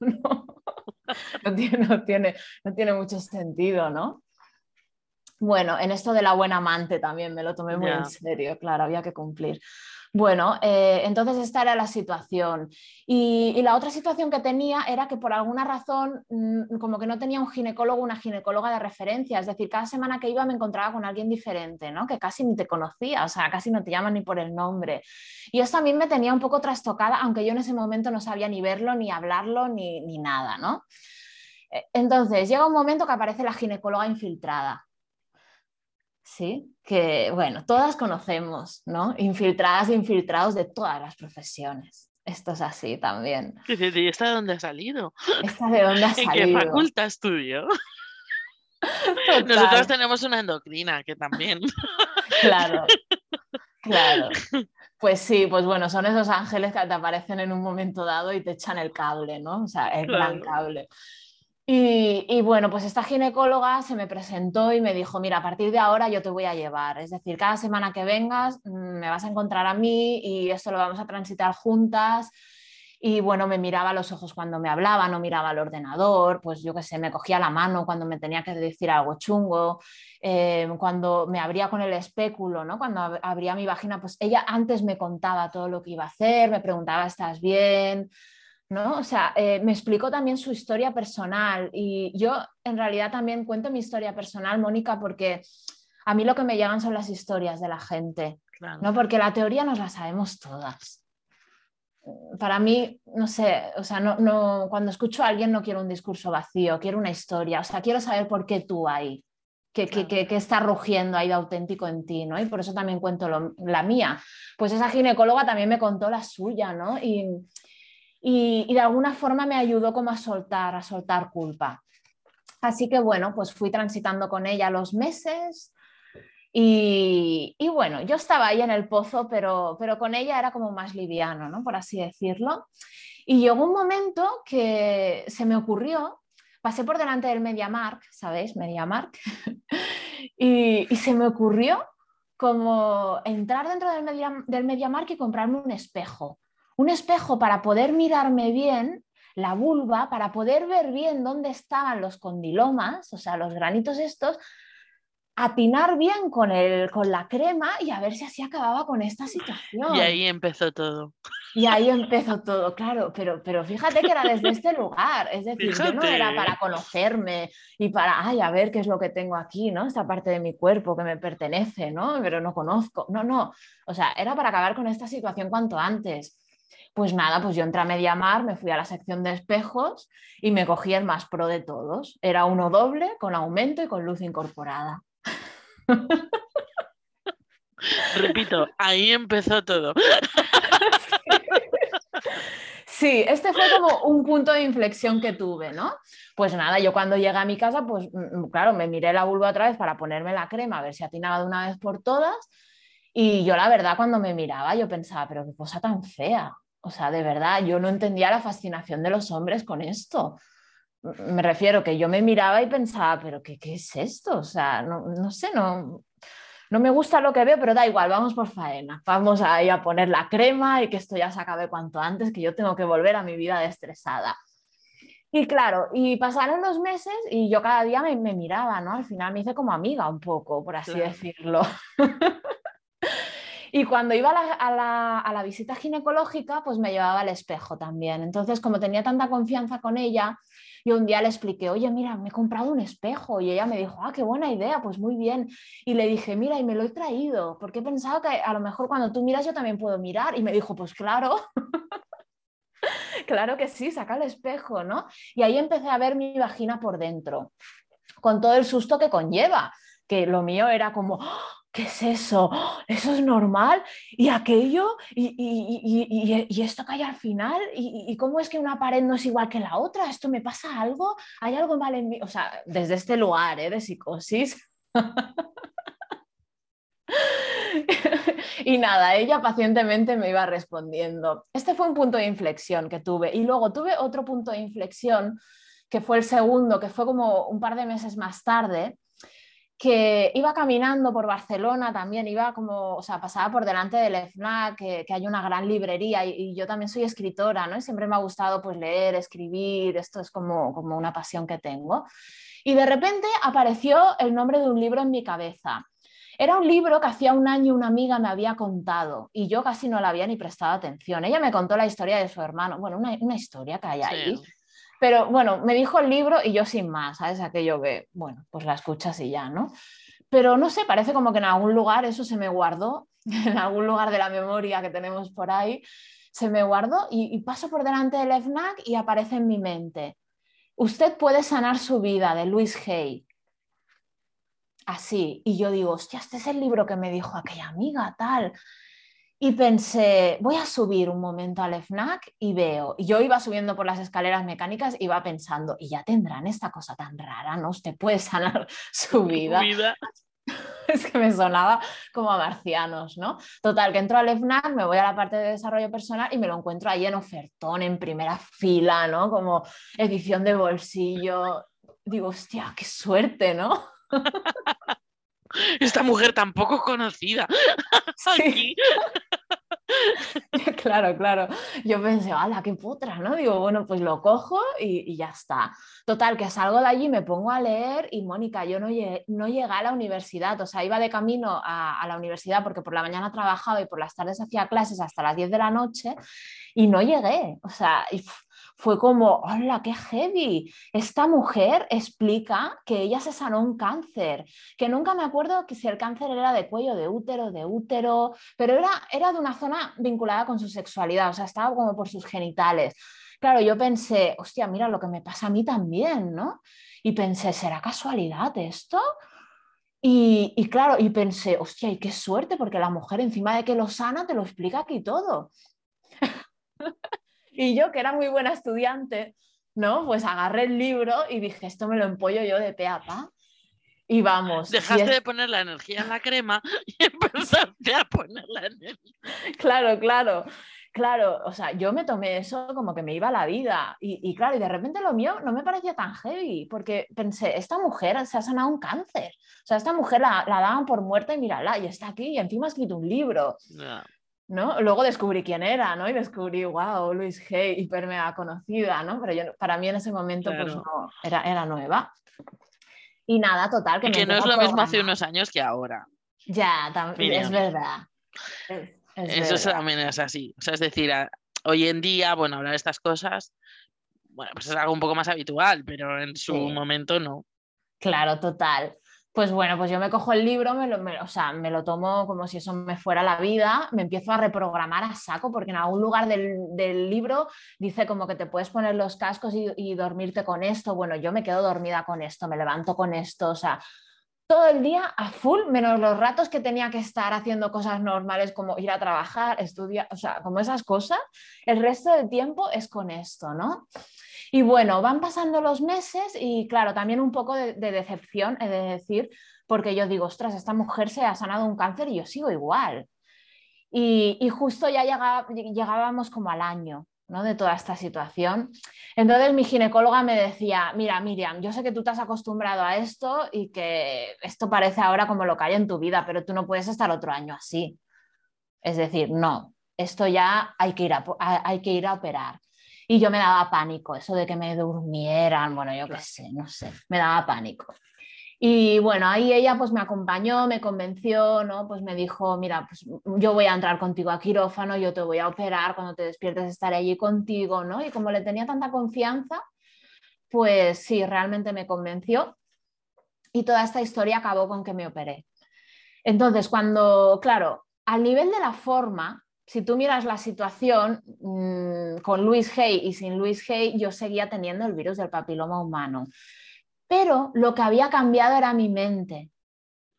no, tiene, no, tiene, no tiene mucho sentido, ¿no? Bueno, en esto de la buena amante también me lo tomé muy en serio, claro, había que cumplir. Bueno, eh, entonces esta era la situación. Y, la otra situación que tenía era que por alguna razón, mm, como que no tenía un ginecólogo, una ginecóloga de referencia. Es decir, cada semana que iba me encontraba con alguien diferente, ¿no? Que casi ni te conocía, o sea, casi no te llaman ni por el nombre. Y esto a mí me tenía un poco trastocada, aunque yo en ese momento no sabía ni verlo, ni hablarlo, ni, ni nada, ¿no? Eh, entonces llega un momento que aparece la ginecóloga infiltrada. ¿Sí? Que, bueno, todas conocemos, ¿no? Infiltradas e infiltrados de todas las profesiones. Esto es así también. ¿Y esta de dónde ha salido? ¿Esta de dónde ha salido? ¿En qué facultad estudio? Nosotros tenemos una endocrina que también. Claro, claro. Pues sí, pues bueno, son esos ángeles que te aparecen en un momento dado y te echan el cable, ¿no? O sea, el gran cable. Y, bueno, pues esta ginecóloga se me presentó y me dijo, mira, a partir de ahora yo te voy a llevar, es decir, cada semana que vengas mm, me vas a encontrar a mí y esto lo vamos a transitar juntas. Y bueno, me miraba a los ojos cuando me hablaba, no miraba al ordenador, pues yo qué sé, me cogía la mano cuando me tenía que decir algo chungo, eh, cuando me abría con el espéculo, ¿no? Cuando abría mi vagina, pues ella antes me contaba todo lo que iba a hacer, me preguntaba, ¿estás bien? ¿No? O sea, eh, me explicó también su historia personal y yo en realidad también cuento mi historia personal, Mónica, porque a mí lo que me llegan son las historias de la gente, ¿no? Porque la teoría nos la sabemos todas. Para mí, no sé, o sea, no, no, cuando escucho a alguien no quiero un discurso vacío, quiero una historia, o sea, quiero saber por qué tú ahí, qué, está rugiendo ahí de auténtico en ti, ¿no? Y por eso también cuento la mía. Pues esa ginecóloga también me contó la suya, ¿no? Y, y, de alguna forma me ayudó como a soltar, a soltar culpa. Así que bueno, pues fui transitando con ella los meses y, bueno, yo estaba ahí en el pozo, pero, pero con ella era como más liviano, ¿no? Por así decirlo. Y llegó un momento que se me ocurrió, pasé por delante del MediaMark, ¿sabéis? MediaMark, y, y se me ocurrió como entrar dentro del, media, del MediaMark y comprarme un espejo. Un espejo para poder mirarme bien la vulva, para poder ver bien dónde estaban los condilomas, o sea, los granitos estos, atinar bien con, el, con la crema y a ver si así acababa con esta situación. Y ahí empezó todo. Y ahí empezó todo, claro, pero, pero fíjate que era desde este lugar, es decir, yo no era para conocerme y para, ay, a ver qué es lo que tengo aquí, ¿no? Esta parte de mi cuerpo que me pertenece, ¿no? Pero no conozco, no, no, o sea, era para acabar con esta situación cuanto antes. Pues nada, pues yo entré a Mediamar, me fui a la sección de espejos y me cogí el más pro de todos. Era uno doble, con aumento y con luz incorporada. Repito, ahí empezó todo. Sí, este fue como un punto de inflexión que tuve, ¿no? Pues nada, yo cuando llegué a mi casa, pues mm, mm, claro, me miré la vulva otra vez para ponerme la crema, a ver si atinaba de una vez por todas. Y yo la verdad cuando me miraba, yo pensaba, pero qué cosa tan fea. O sea, de verdad, yo no entendía la fascinación de los hombres con esto me refiero que yo me miraba y pensaba, pero ¿qué, qué es esto? O sea, no, no, sé, no, no me gusta lo que veo, pero da igual, vamos por faena, vamos ahí a poner la crema y que esto ya se acabe cuanto antes, que yo tengo que volver a mi vida estresada. Y claro, y pasaron los meses y yo cada día me, me miraba, ¿no? Al final me hice como amiga un poco, por así decirlo. Y cuando iba a la, a, la, visita ginecológica, pues me llevaba al espejo también. Entonces, como tenía tanta confianza con ella, yo un día le expliqué, oye, mira, me he comprado un espejo. Y ella me dijo, ah, qué buena idea, pues muy bien. Y le dije, mira, y me lo he traído, porque he pensado que a lo mejor cuando tú miras yo también puedo mirar. Y me dijo, pues claro. claro que sí, saca el espejo, ¿no? Y ahí empecé a ver mi vagina por dentro, con todo el susto que conlleva, que lo mío era como, ¿qué es eso? ¿Eso es normal? ¿Y aquello? ¿Y, esto que hay al final? ¿Y, cómo es que una pared no es igual que la otra? ¿Esto me pasa algo? ¿Hay algo mal en mí? O sea, desde este lugar ¿eh? de psicosis. y nada, ella pacientemente me iba respondiendo. Este fue un punto de inflexión que tuve. Y luego tuve otro punto de inflexión, que fue el segundo, que fue como un par de meses más tarde, que iba caminando por Barcelona también, iba como, o sea, pasaba por delante del FNAC, que, hay una gran librería y, yo también soy escritora, ¿no? Y siempre me ha gustado pues leer, escribir, esto es como, como una pasión que tengo. Y de repente apareció el nombre de un libro en mi cabeza. Era un libro que hacía un año una amiga me había contado y yo casi no la había ni prestado atención. Ella me contó la historia de su hermano, bueno, una, una historia que hay ahí. Pero bueno, me dijo el libro y yo sin más, ¿sabes? Aquello que, bueno, pues la escuchas y ya, ¿no? Pero no sé, parece como que en algún lugar eso se me guardó, en algún lugar de la memoria que tenemos por ahí, se me guardó y, paso por delante del FNAC y aparece en mi mente. Usted puede sanar su vida, de Luis Hay. Así. Y yo digo, hostia, este es el libro que me dijo aquella amiga, tal. Y pensé, voy a subir un momento al FNAC y veo, y yo iba subiendo por las escaleras mecánicas, iba pensando, y ya tendrán esta cosa tan rara, ¿no? Usted puede sanar su vida. es que me sonaba como a marcianos, ¿no? Total, que entro al FNAC, me voy a la parte de desarrollo personal y me lo encuentro ahí en ofertón, en primera fila, ¿no? Como edición de bolsillo. Digo, hostia, qué suerte, ¿no? Esta mujer tampoco conocida. Sí. claro, claro. Yo pensé, ¡hala, qué putra! ¿no? Digo, bueno, pues lo cojo y, ya está. Total, que salgo de allí, me pongo a leer y Mónica, yo no llegué, no llegué a la universidad, o sea, iba de camino a, la universidad porque por la mañana trabajaba y por las tardes hacía clases hasta las 10 de la noche y no llegué. O sea, fue como, hola, qué heavy. Esta mujer explica que ella se sanó un cáncer, que nunca me acuerdo que si el cáncer era de cuello, de útero, de útero, pero era, era de una zona vinculada con su sexualidad, o sea, estaba como por sus genitales. Claro, yo pensé, hostia, mira lo que me pasa a mí también, ¿no? Y pensé, ¿será casualidad esto? Y, claro, y pensé, hostia, y qué suerte, porque la mujer encima de que lo sana te lo explica aquí todo. Y yo, que era muy buena estudiante, ¿no? Pues agarré el libro y dije, esto me lo empollo yo de pe a pa. Y vamos. Dejaste de poner la energía en la crema y empezaste a poner la energía. Claro, claro. claro, o sea, yo me tomé eso como que me iba la vida. Y, claro, y de repente lo mío no me parecía tan heavy, porque pensé, esta mujer se ha sanado un cáncer. O sea, esta mujer la, daban por muerta y mírala, y está aquí, y encima ha escrito un libro. ¿no? Luego descubrí quién era, ¿no? Y descubrí, wow, Luis Hay, hiper mega conocida, ¿no? Pero yo, para mí en ese momento, pues no, era, era nueva. Y nada, total. Que, que no es lo mismo hace unos años que ahora. Ya, también es verdad. Eso también es así. O sea, es decir, hoy en día, bueno, hablar de estas cosas, bueno, pues es algo un poco más habitual, pero en su momento no. Claro, total. Pues bueno, pues yo me cojo el libro, me lo, o sea, me lo tomo como si eso me fuera la vida, me empiezo a reprogramar a saco, porque en algún lugar del, libro dice como que te puedes poner los cascos y, y, dormirte con esto. Bueno, yo me quedo dormida con esto, me levanto con esto, o sea, todo el día a full, menos los ratos que tenía que estar haciendo cosas normales como ir a trabajar, estudiar, o sea, como esas cosas, el resto del tiempo es con esto, ¿no? Y bueno, van pasando los meses y claro, también un poco de, decepción, he de decir, porque yo digo, ostras, esta mujer se ha sanado un cáncer y yo sigo igual. Y, justo ya llegábamos como al año de toda esta situación. Entonces mi ginecóloga me decía, mira Miriam, yo sé que tú te has acostumbrado a esto y que esto parece ahora como lo que hay en tu vida, pero tú no puedes estar otro año así. Es decir, no, esto ya hay que ir a, hay que ir a operar. Y yo me daba pánico, eso de que me durmieran, bueno, yo qué sé, no sé, me daba pánico. Y bueno, ahí ella pues me acompañó, me convenció, ¿no? Pues me dijo, mira, pues yo voy a entrar contigo a quirófano, yo te voy a operar, cuando te despiertes estaré allí contigo, ¿no? Y como le tenía tanta confianza, pues sí, realmente me convenció. Y toda esta historia acabó con que me operé. Entonces, cuando, claro, al nivel de la forma, si tú miras la situación mm, con Luis Hay y sin Luis Hay, yo seguía teniendo el virus del papiloma humano. Pero lo que había cambiado era mi mente.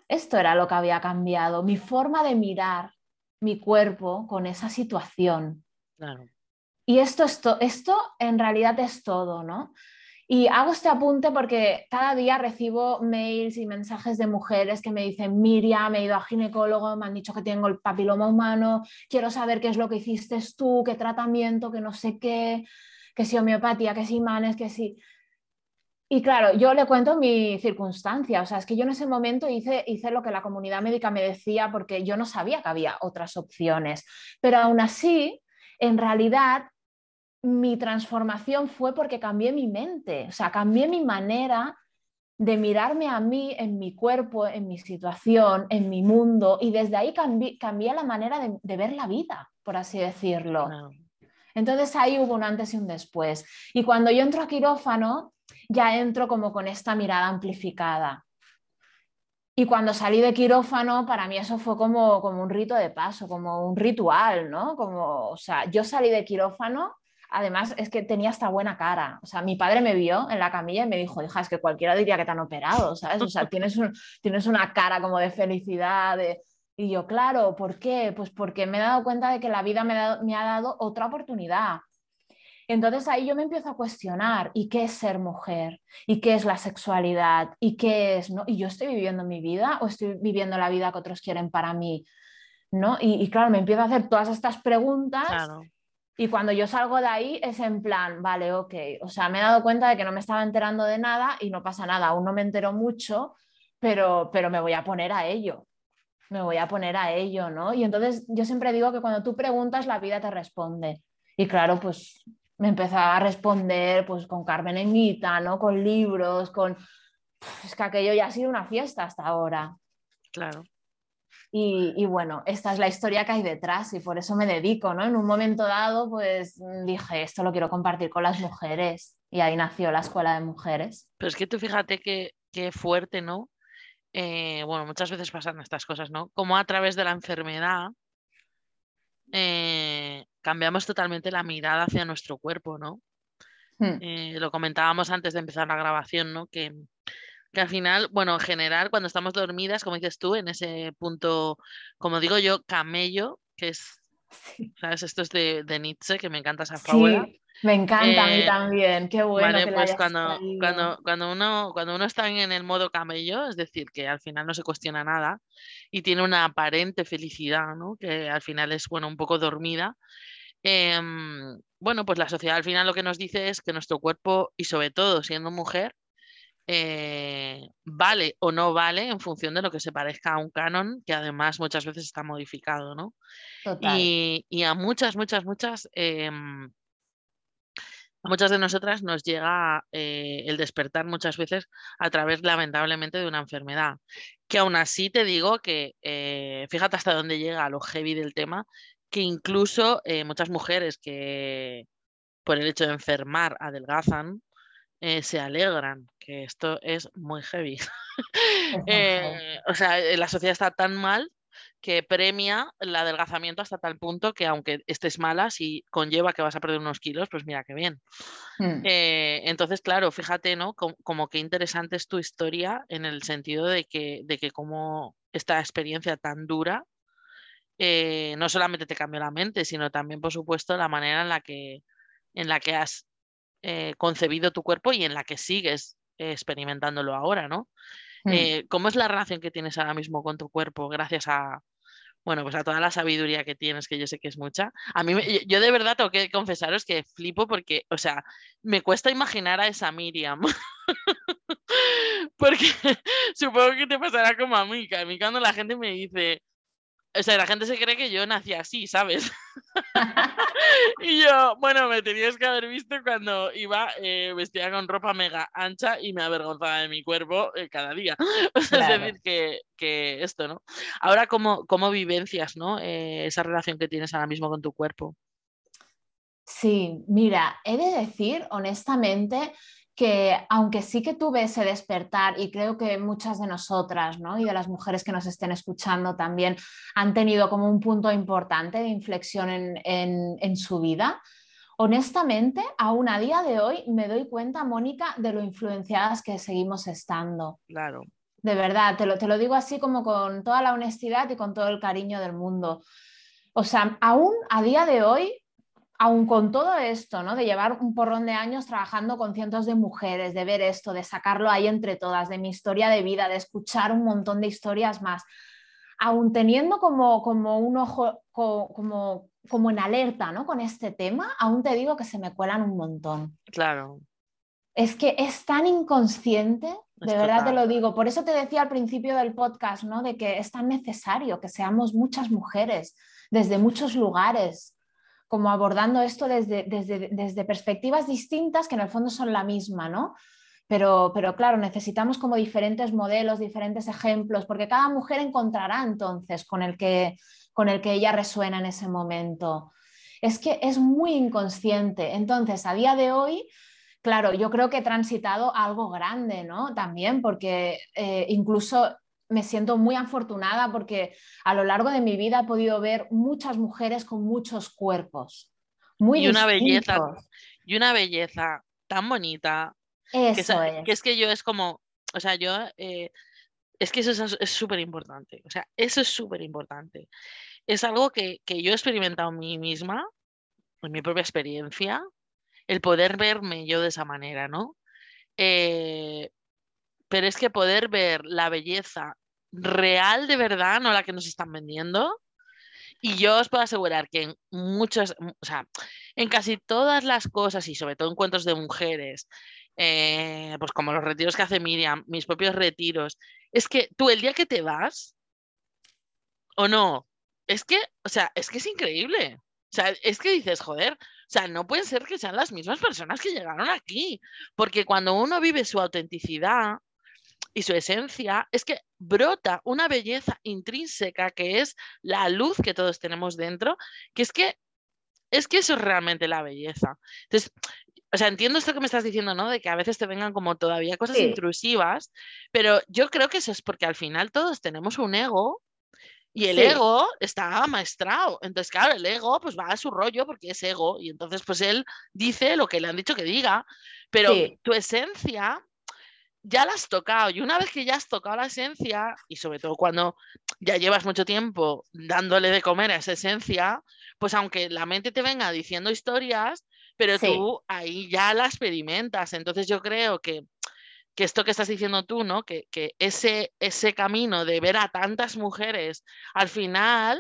Esto era lo que había cambiado, mi forma de mirar mi cuerpo con esa situación. Y esto, esto, esto en realidad es todo, ¿no? Y hago este apunte porque cada día recibo mails y mensajes de mujeres que me dicen, Miriam, me he ido a ginecólogo, me han dicho que tengo el papiloma humano, quiero saber qué es lo que hiciste tú, qué tratamiento, que no sé qué, que si homeopatía, que si imanes, que si... Y claro, yo le cuento mi circunstancia, o sea, es que yo en ese momento hice, hice lo que la comunidad médica me decía porque yo no sabía que había otras opciones, pero aún así, en realidad, mi transformación fue porque cambié mi mente, o sea, cambié mi manera de mirarme a mí en mi cuerpo, en mi situación, en mi mundo, y desde ahí cambié, la manera de, ver la vida, por así decirlo. Entonces ahí hubo un antes y un después. Y cuando yo entro a quirófano, ya entro como con esta mirada amplificada. Y cuando salí de quirófano, para mí eso fue como, como un rito de paso, como un ritual, ¿no? Como, o sea, yo salí de quirófano, además es que tenía esta buena cara. O sea, mi padre me vio en la camilla y me dijo, hija, es que cualquiera diría que te han operado, ¿sabes? O sea, tienes, tienes una cara como de felicidad. Y yo, claro, ¿por qué? Pues porque me he dado cuenta de que la vida me, me ha dado otra oportunidad entonces ahí yo me empiezo a cuestionar, ¿y qué es ser mujer? ¿Y qué es la sexualidad? ¿Y qué es, no? ¿Y yo estoy viviendo mi vida o estoy viviendo la vida que otros quieren para mí? ¿No? Y, claro, me empiezo a hacer todas estas preguntas y cuando yo salgo de ahí es en plan, vale, ok, o sea, me he dado cuenta de que no me estaba enterando de nada y no pasa nada, aún no me entero mucho, pero, pero me voy a poner a ello me voy a poner a ello, ¿no? Y entonces yo siempre digo que cuando tú preguntas, la vida te responde. Y claro, pues me empezaba a responder pues con Carmen Enguita, ¿no? Con libros, con... Es que aquello ya ha sido una fiesta hasta ahora. Claro. Y, bueno, esta es la historia que hay detrás y por eso me dedico, ¿no? En un momento dado, pues dije, esto lo quiero compartir con las mujeres y ahí nació la Escuela de Mujeres. Pero es que tú fíjate qué fuerte, ¿no? Eh, bueno, muchas veces pasan estas cosas, ¿no? Como a través de la enfermedad eh, cambiamos totalmente la mirada hacia nuestro cuerpo, ¿no? Hmm. Eh, lo comentábamos antes de empezar la grabación, ¿no? Que, que, al final, bueno, en general, cuando estamos dormidas, como dices tú, en ese punto, como digo yo, camello, que es, ¿sabes? Esto es de, de Nietzsche, que me encanta esa fábula. Me encanta a mí eh, también, qué bueno. Vale, pues cuando, cuando, cuando, uno, cuando uno está en el modo camello, es decir, que al final no se cuestiona nada y tiene una aparente felicidad, ¿no? que al final es bueno, un poco dormida, Em, bueno, pues la sociedad al final lo que nos dice es que nuestro cuerpo, y sobre todo siendo mujer, eh, vale o no vale en función de lo que se parezca a un canon, que además muchas veces está modificado, ¿no? Y, a muchas, muchas, muchas, em, a muchas de nosotras nos llega eh, el despertar muchas veces a través, lamentablemente, de una enfermedad. Que aún así te digo que, eh, fíjate hasta dónde llega lo heavy del tema, que incluso muchas mujeres que por el hecho de enfermar adelgazan, se alegran, que esto es muy heavy. Eh, o sea, eh, la sociedad está tan mal que premia el adelgazamiento hasta tal punto que aunque estés mala, si conlleva que vas a perder unos kilos, pues mira qué bien. Hmm. entonces, claro, fíjate, ¿no? Como, que interesante es tu historia en el sentido de que, de que como esta experiencia tan dura, no solamente te cambió la mente, sino también, por supuesto, la manera en la que, en la que has eh, concebido tu cuerpo y en la que sigues experimentándolo ahora, ¿no? Mm. Eh, ¿Cómo es la relación que tienes ahora mismo con tu cuerpo gracias a, bueno, pues a toda la sabiduría que tienes, que yo sé que es mucha? A mí, yo de verdad tengo que confesaros que flipo porque, o sea, me cuesta imaginar a esa Miriam. porque supongo que te pasará como a mí, que a mí cuando la gente me dice, o sea, la gente se cree que yo nací así, ¿sabes? y yo, bueno, me tenías que haber visto cuando iba eh, vestida con ropa mega ancha y me avergonzaba de mi cuerpo eh, cada día. Es decir, que, esto, ¿no? Ahora, ¿cómo, cómo vivencias, ¿no? Eh, esa relación que tienes ahora mismo con tu cuerpo. Sí, mira, he de decir honestamente que aunque sí que tuve ese despertar y creo que muchas de nosotras ¿no? y de las mujeres que nos estén escuchando también han tenido como un punto importante de inflexión en, su vida, honestamente, aún a día de hoy me doy cuenta, Mónica, de lo influenciadas que seguimos estando. Claro. De verdad, te lo, te lo digo así como con toda la honestidad y con todo el cariño del mundo. O sea, aún a día de hoy aún con todo esto, ¿no? De llevar un porrón de años trabajando con cientos de mujeres, de ver esto, de sacarlo ahí entre todas, de mi historia de vida, de escuchar un montón de historias más, aún teniendo como, como un ojo como, como en alerta, ¿no? Con este tema, aún te digo que se me cuelan un montón. Claro. Es que es tan inconsciente, de verdad te lo digo. Por eso te decía al principio del podcast, ¿no? De que es tan necesario que seamos muchas mujeres desde muchos lugares, como abordando esto desde, desde, perspectivas distintas que en el fondo son la misma, ¿no? Pero, pero, claro, necesitamos como diferentes modelos, diferentes ejemplos, porque cada mujer encontrará entonces con el que, con el que ella resuena en ese momento. Es que es muy inconsciente. Entonces, a día de hoy, claro, yo creo que he transitado algo grande, ¿no? También, porque eh, incluso me siento muy afortunada porque a lo largo de mi vida he podido ver muchas mujeres con muchos cuerpos. Muy y una belleza y una belleza tan bonita. Eso que, es. que es que yo es como, o sea, yo eh, es que eso es súper importante. O sea, eso es súper importante. Es algo que, yo he experimentado en mí misma, en mi propia experiencia, el poder verme yo de esa manera, ¿no? Eh, pero es que poder ver la belleza real de verdad, no la que nos están vendiendo, y yo os puedo asegurar que en muchos, o sea, en casi todas las cosas y sobre todo encuentros de mujeres, eh, pues como los retiros que hace Miriam, mis propios retiros, es que tú el día que te vas, o no, es que, o sea, es que es increíble. O sea, es que dices, joder, o sea, no puede ser que sean las mismas personas que llegaron aquí, porque cuando uno vive su autenticidad, y su esencia es que brota una belleza intrínseca que es la luz que todos tenemos dentro, que es que es que eso es realmente la belleza. Entonces, o sea, entiendo esto que me estás diciendo, ¿no? De que a veces te vengan como todavía cosas intrusivas, pero yo creo que eso es porque al final todos tenemos un ego y el ego está maestrado. Entonces, claro, el ego pues va a su rollo porque es ego y entonces pues él dice lo que le han dicho que diga, pero tu esencia ya la has tocado y una vez que ya has tocado la esencia y sobre todo cuando ya llevas mucho tiempo dándole de comer a esa esencia, pues aunque la mente te venga diciendo historias, pero tú ahí ya la experimentas. Entonces yo creo que, que esto que estás diciendo tú, ¿no? Que, que ese, ese camino de ver a tantas mujeres al final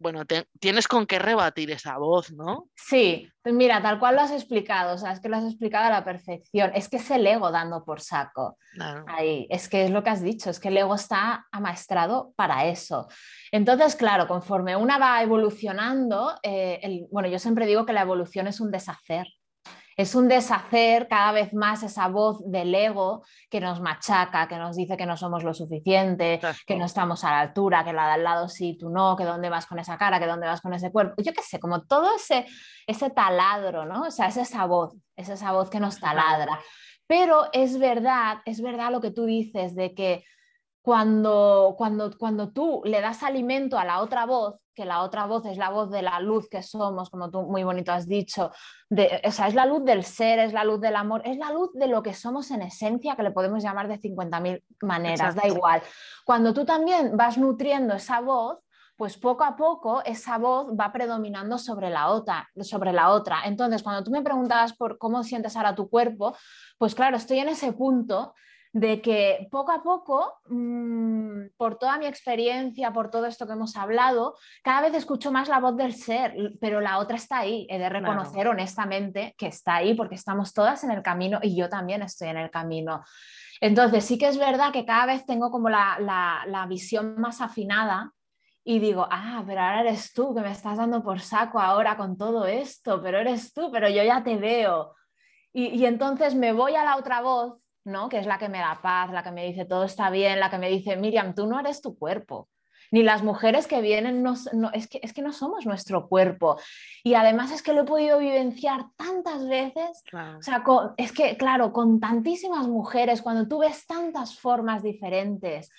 bueno, tienes con qué rebatir esa voz, ¿no? Sí, mira, tal cual lo has explicado, o sea, es que lo has explicado a la perfección. Es que es el ego dando por saco. Ahí, es que es lo que has dicho, es que el ego está amaestrado para eso. Entonces, claro, conforme una va evolucionando, eh, bueno, yo siempre digo que la evolución es un deshacer es un deshacer cada vez más esa voz del ego que nos machaca, que nos dice que no somos lo suficiente, que no estamos a la altura, que la de al lado sí, tú no, que dónde vas con esa cara, que dónde vas con ese cuerpo. Yo qué sé, como todo ese, ese taladro, ¿no? O sea, es esa voz, es esa voz que nos taladra. Pero es verdad, es verdad lo que tú dices de que cuando, cuando, cuando tú le das alimento a la otra voz, que la otra voz es la voz de la luz que somos, como tú muy bonito has dicho, de, o sea, es la luz del ser, es la luz del amor, es la luz de lo que somos en esencia, que le podemos llamar de 50.000 maneras, da igual. Cuando tú también vas nutriendo esa voz, pues poco a poco esa voz va predominando sobre la otra, sobre la otra. Entonces, cuando tú me preguntabas por cómo sientes ahora tu cuerpo, pues claro, estoy en ese punto de que poco a poco, mm, por toda mi experiencia, por todo esto que hemos hablado, cada vez escucho más la voz del ser, pero la otra está ahí. He de reconocer honestamente que está ahí porque estamos todas en el camino y yo también estoy en el camino. Entonces sí que es verdad que cada vez tengo como la, la visión más afinada y digo, ah, pero ahora eres tú que me estás dando por saco ahora con todo esto, pero eres tú, pero yo ya te veo. Y, y entonces me voy a la otra voz ¿no? Que es la que me da paz, la que me dice todo está bien, la que me dice, Miriam, tú no eres tu cuerpo. Ni las mujeres que vienen, no, es, que, es que no somos nuestro cuerpo. Y además es que lo he podido vivenciar tantas veces. O sea, es que, claro, con tantísimas mujeres, cuando tú ves tantas formas diferentes,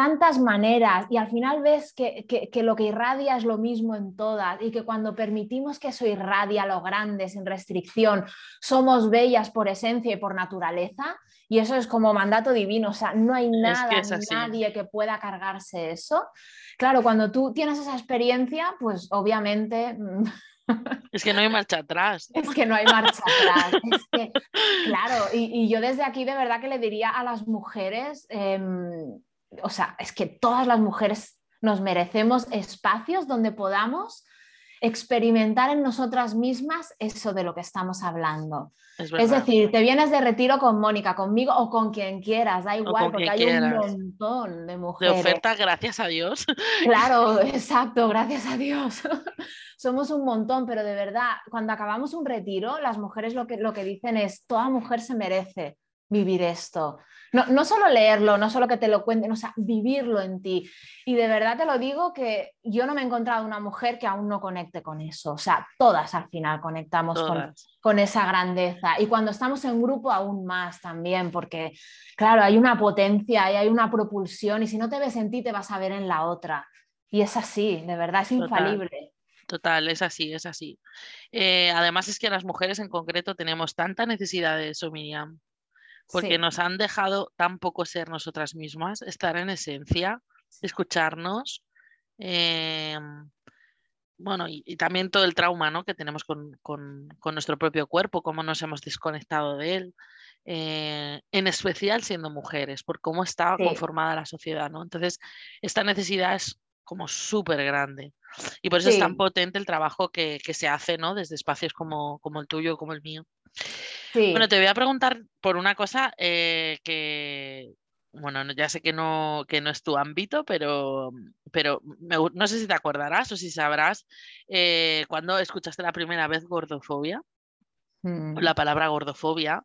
tantas maneras y al final ves que, lo que irradia es lo mismo en todas y que cuando permitimos que eso irradia lo grande sin restricción, somos bellas por esencia y por naturaleza y eso es como mandato divino, o sea, no hay nada, nadie que pueda cargarse eso. Claro, cuando tú tienes esa experiencia, pues obviamente... Es que no hay marcha atrás. Es que no hay marcha atrás. Es que, claro, y, yo desde aquí de verdad que le diría a las mujeres, em, o sea, es que todas las mujeres nos merecemos espacios donde podamos experimentar en nosotras mismas eso de lo que estamos hablando. Es, decir, te vienes de retiro con Mónica, conmigo o con quien quieras, da igual, porque hay un montón de mujeres. De oferta, gracias a Dios. Claro, exacto, gracias a Dios. Somos un montón, pero de verdad, cuando acabamos un retiro, las mujeres lo que, lo que dicen es, toda mujer se merece vivir esto. No, no, solo leerlo, no solo que te lo cuenten, o sea, vivirlo en ti. Y de verdad te lo digo que yo no me he encontrado una mujer que aún no conecte con eso. O sea, todas al final conectamos con, con, esa grandeza. Y cuando estamos en grupo, aún más también, porque, claro, hay una potencia y hay una propulsión. Y si no te ves en ti, te vas a ver en la otra. Y es así, de verdad, es infalible. Total, es así, es así. Eh, además es que las mujeres en concreto tenemos tanta necesidad de eso, Miriam porque nos han dejado tan poco ser nosotras mismas, estar en esencia, escucharnos. Em, bueno, y, también todo el trauma ¿no? que tenemos con, nuestro propio cuerpo, cómo nos hemos desconectado de él, eh, en especial siendo mujeres, por cómo está conformada la sociedad. ¿no? Entonces, esta necesidad es como súper grande. Y por eso es tan potente el trabajo que, se hace ¿no? desde espacios como, como el tuyo, como el mío. Bueno, te voy a preguntar por una cosa eh, que, bueno, ya sé que no, que no es tu ámbito, pero, pero no sé si te acordarás o si sabrás eh, cuando escuchaste la primera vez gordofobia, mm. la palabra gordofobia.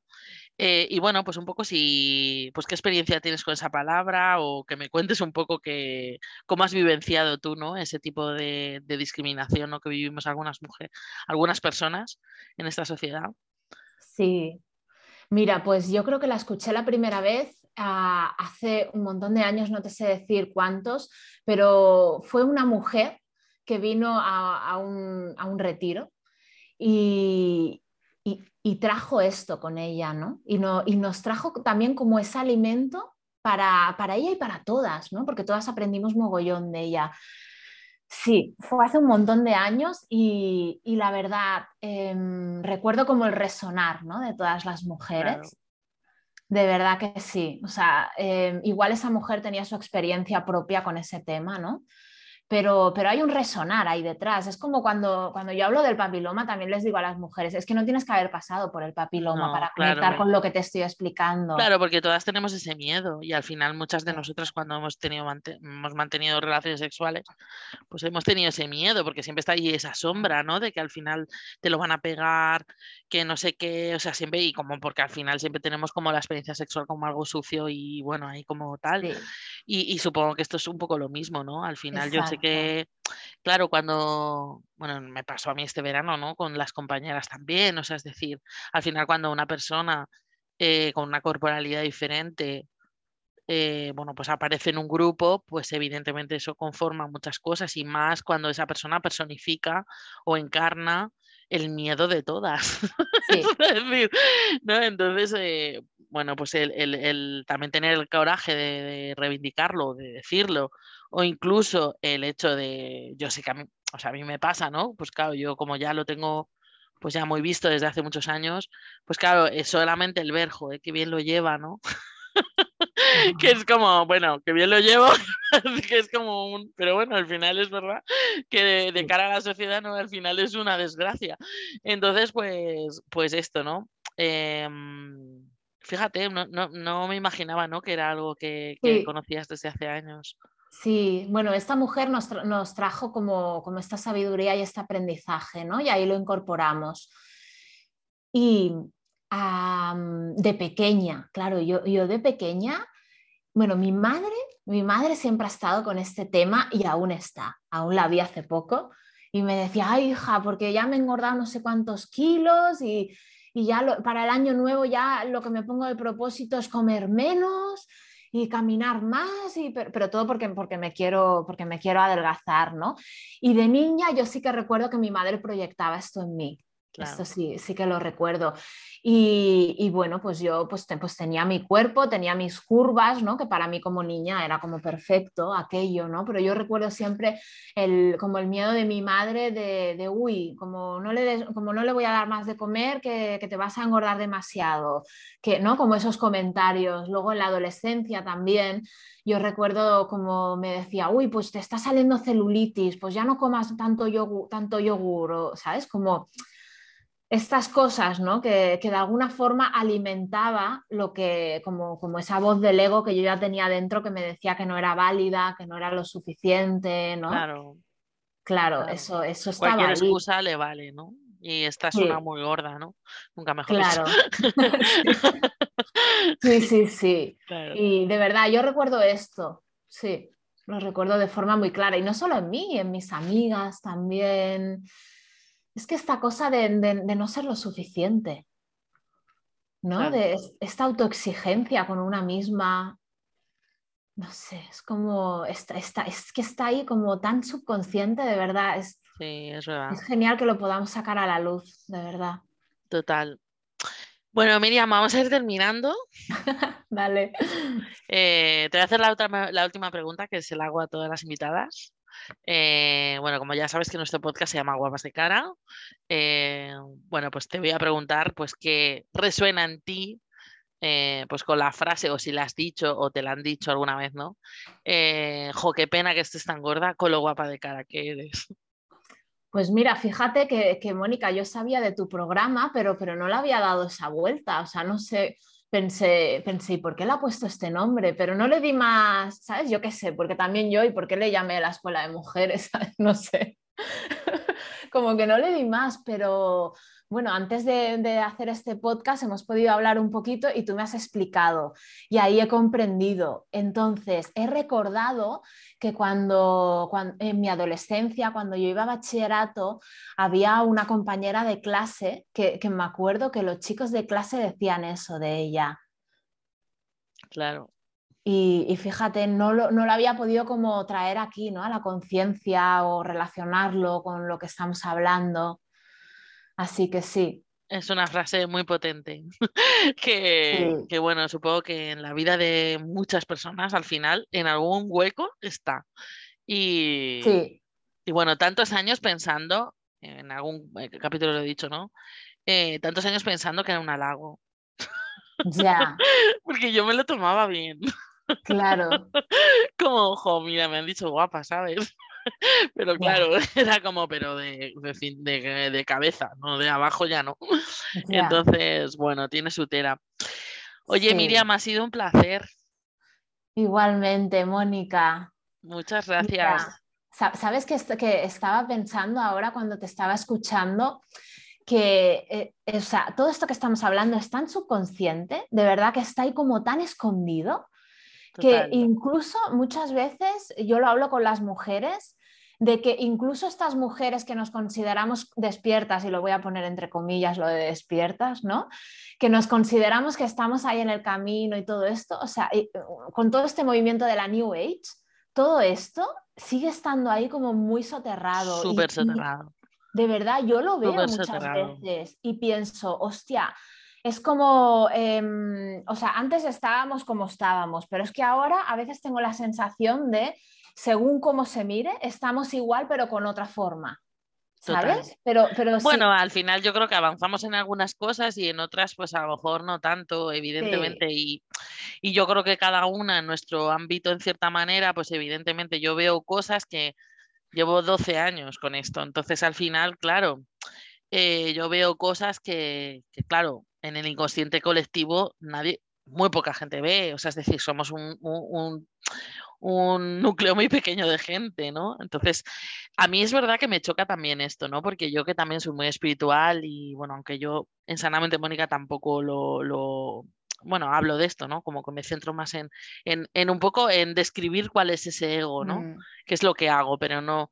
Eh, y bueno, pues un poco si, pues qué experiencia tienes con esa palabra o que me cuentes un poco que, cómo has vivenciado tú, ¿no? Ese tipo de, de discriminación ¿no? que vivimos algunas mujeres, algunas personas en esta sociedad. Sí, mira, pues yo creo que la escuché la primera vez ah, hace un montón de años, no te sé decir cuántos, pero fue una mujer que vino a, un, retiro y, trajo esto con ella, ¿no? Y, no, y nos trajo también como ese alimento para, para, ella y para todas, ¿no? Porque todas aprendimos mogollón de ella. Sí, fue hace un montón de años y, la verdad, em, recuerdo como el resonar ¿no? de todas las mujeres. De verdad que sí. O sea, em, igual esa mujer tenía su experiencia propia con ese tema, ¿no? Pero, pero hay un resonar ahí detrás. Es como cuando, cuando yo hablo del papiloma, también les digo a las mujeres, es que no tienes que haber pasado por el papiloma No, para claro. conectar con lo que te estoy explicando. Claro, porque todas tenemos ese miedo y al final muchas de nosotras cuando hemos tenido hemos mantenido relaciones sexuales, pues hemos tenido ese miedo porque siempre está ahí esa sombra, ¿no? De que al final te lo van a pegar, que no sé qué, o sea, siempre y como porque al final siempre tenemos como la experiencia sexual como algo sucio y bueno, ahí como tal. Sí, Y, y supongo que esto es un poco lo mismo, ¿no? Al final yo que, claro, cuando, bueno, me pasó a mí este verano, ¿no? Con las compañeras también, o sea, es decir, al final cuando una persona eh, con una corporalidad diferente, eh, bueno, pues aparece en un grupo, pues evidentemente eso conforma muchas cosas y más cuando esa persona personifica o encarna el miedo de todas. Sí, decir, ¿no? Entonces, eh, bueno, pues el, el- el también tener el coraje de, de reivindicarlo, de decirlo, o incluso el hecho de, yo sé que a mí, o sea, a mí me pasa, ¿no? Pues claro, yo como ya lo tengo pues ya muy visto desde hace muchos años, pues claro, es solamente el ver, joder, qué bien lo lleva, ¿no? que es como, bueno, que bien lo llevo, que es como un, pero bueno, al final es verdad que de, cara a la sociedad, ¿no? Al final es una desgracia. Entonces, pues, pues esto, ¿no? Em, fíjate, no, no, no me imaginaba, ¿no? Que era algo que, que Sí. conocías desde hace años. Sí, bueno, esta mujer nos, nos trajo como, como esta sabiduría y este aprendizaje, ¿no? Y ahí lo incorporamos. Y de pequeña, claro, yo, yo de pequeña, bueno, mi madre, mi madre siempre ha estado con este tema y aún está, aún la vi hace poco y me decía, ay hija, porque ya me he engordado no sé cuántos kilos y, y ya lo- para el año nuevo ya lo que me pongo de propósito es comer menos y caminar más, y, pero, todo porque, porque, me quiero, porque me quiero adelgazar, ¿no? Y de niña yo sí que recuerdo que mi madre proyectaba esto en mí. Esto sí, sí que lo recuerdo. Y, y bueno, pues yo pues, pues tenía mi cuerpo, tenía mis curvas, ¿no? Que para mí como niña era como perfecto aquello, ¿no? Pero yo recuerdo siempre el, como el miedo de mi madre de, de uy, como no, le como no le voy a dar más de comer, que, que te vas a engordar demasiado, que, ¿no? Como esos comentarios. Luego en la adolescencia también, yo recuerdo como me decía, uy, pues te está saliendo celulitis, pues ya no comas tanto yogur, tanto yogur, ¿sabes? Como estas cosas, ¿no? Que, que, de alguna forma alimentaba lo que, como, como, esa voz del ego que yo ya tenía dentro que me decía que no era válida, que no era lo suficiente, ¿no? Claro. Claro, claro. eso, eso estaba Cualquier ahí. excusa le vale, ¿no? Y esta es Sí. una muy gorda, ¿no? Nunca mejor Claro. sí, sí, sí. Claro. Y de verdad, yo recuerdo esto, sí, lo recuerdo de forma muy clara. Y no solo en mí, en mis amigas también. Es que esta cosa de, de, de no ser lo suficiente, ¿no? Claro. De es- esta autoexigencia con una misma. No sé, es como. Está, está- es que está ahí como tan subconsciente, de verdad. Es, Sí, es verdad. es genial que lo podamos sacar a la luz, de verdad. Total. Bueno, Miriam, vamos a ir terminando. Dale. Eh, te voy a hacer la, otra- la última pregunta que se la hago a todas las invitadas. Eh, bueno, como ya sabes que nuestro podcast se llama Guapas de Cara, eh, bueno, pues te voy a preguntar, pues, qué resuena en ti, eh, pues, con la frase, o si la has dicho o te la han dicho alguna vez, ¿no? Jo, qué pena que estés tan gorda con lo guapa de cara que eres. Pues mira, fíjate que, que, Mónica, yo sabía de tu programa, pero, pero no le había dado esa vuelta. O sea, no sé, pensé, pensé, ¿y por qué le ha puesto este nombre? Pero no le di más, ¿sabes? Yo qué sé, porque también yo, ¿y por qué le llamé la escuela de mujeres? ¿sabes? No sé. Como que no le di más, pero bueno, antes de, de, hacer este podcast hemos podido hablar un poquito y tú me has explicado y ahí he comprendido. Entonces, he recordado que cuando, cuando, en mi adolescencia, cuando yo iba a bachillerato, había una compañera de clase que, que me acuerdo que los chicos de clase decían eso de ella. Claro. Y, y, fíjate, no lo, no lo, había podido como traer aquí, ¿no? A la conciencia o relacionarlo con lo que estamos hablando. Así que sí. Es una frase muy potente. que, sí. que, bueno, supongo que en la vida de muchas personas al final, en algún hueco está. Y, sí. y bueno, tantos años pensando, en algún eh, capítulo lo he dicho, ¿no? Eh, tantos años pensando que era un halago. Ya. Porque yo me lo tomaba bien. Claro. Como, ojo, mira, me han dicho guapa, ¿sabes? pero claro, era como, pero de, de, de, cabeza, no de abajo ya no. Entonces, bueno, tiene su tela. Oye, Miriam, ha sido un placer. Igualmente, Mónica. Muchas gracias. ¿Sabes que, que estaba pensando ahora cuando te estaba escuchando? que eh, o sea, todo esto que estamos hablando es tan subconsciente, de verdad que está ahí como tan escondido, que incluso muchas veces yo lo hablo con las mujeres, de que incluso estas mujeres que nos consideramos despiertas, y lo voy a poner entre comillas lo de despiertas, ¿no? Que nos consideramos que estamos ahí en el camino y todo esto, o sea, con todo este movimiento de la New Age, todo esto sigue estando ahí como muy soterrado. Súper soterrado. de verdad, yo lo veo muchas veces y pienso, hostia, es como, em, o sea, antes estábamos como estábamos, pero es que ahora a veces tengo la sensación de, según cómo se mire, estamos igual pero con otra forma. ¿Sabes? Pero, pero bueno, al final yo creo que avanzamos en algunas cosas y en otras, pues a lo mejor no tanto, evidentemente. Y, y, yo creo que cada una en nuestro ámbito, en cierta manera, pues evidentemente yo veo cosas que llevo 12 años con esto. Entonces, al final, claro, eh, yo veo cosas que, claro, en el inconsciente colectivo nadie, muy poca gente ve, o sea, es decir, somos un, un, un, núcleo muy pequeño de gente, ¿no? Entonces, a mí es verdad que me choca también esto, ¿no? Porque yo que también soy muy espiritual y, bueno, aunque yo en Sanamente Mónica tampoco lo, lo bueno, hablo de esto, ¿no? Como que me centro más en, en, en un poco en describir cuál es ese ego, ¿no? Mm. qué es lo que hago, pero no,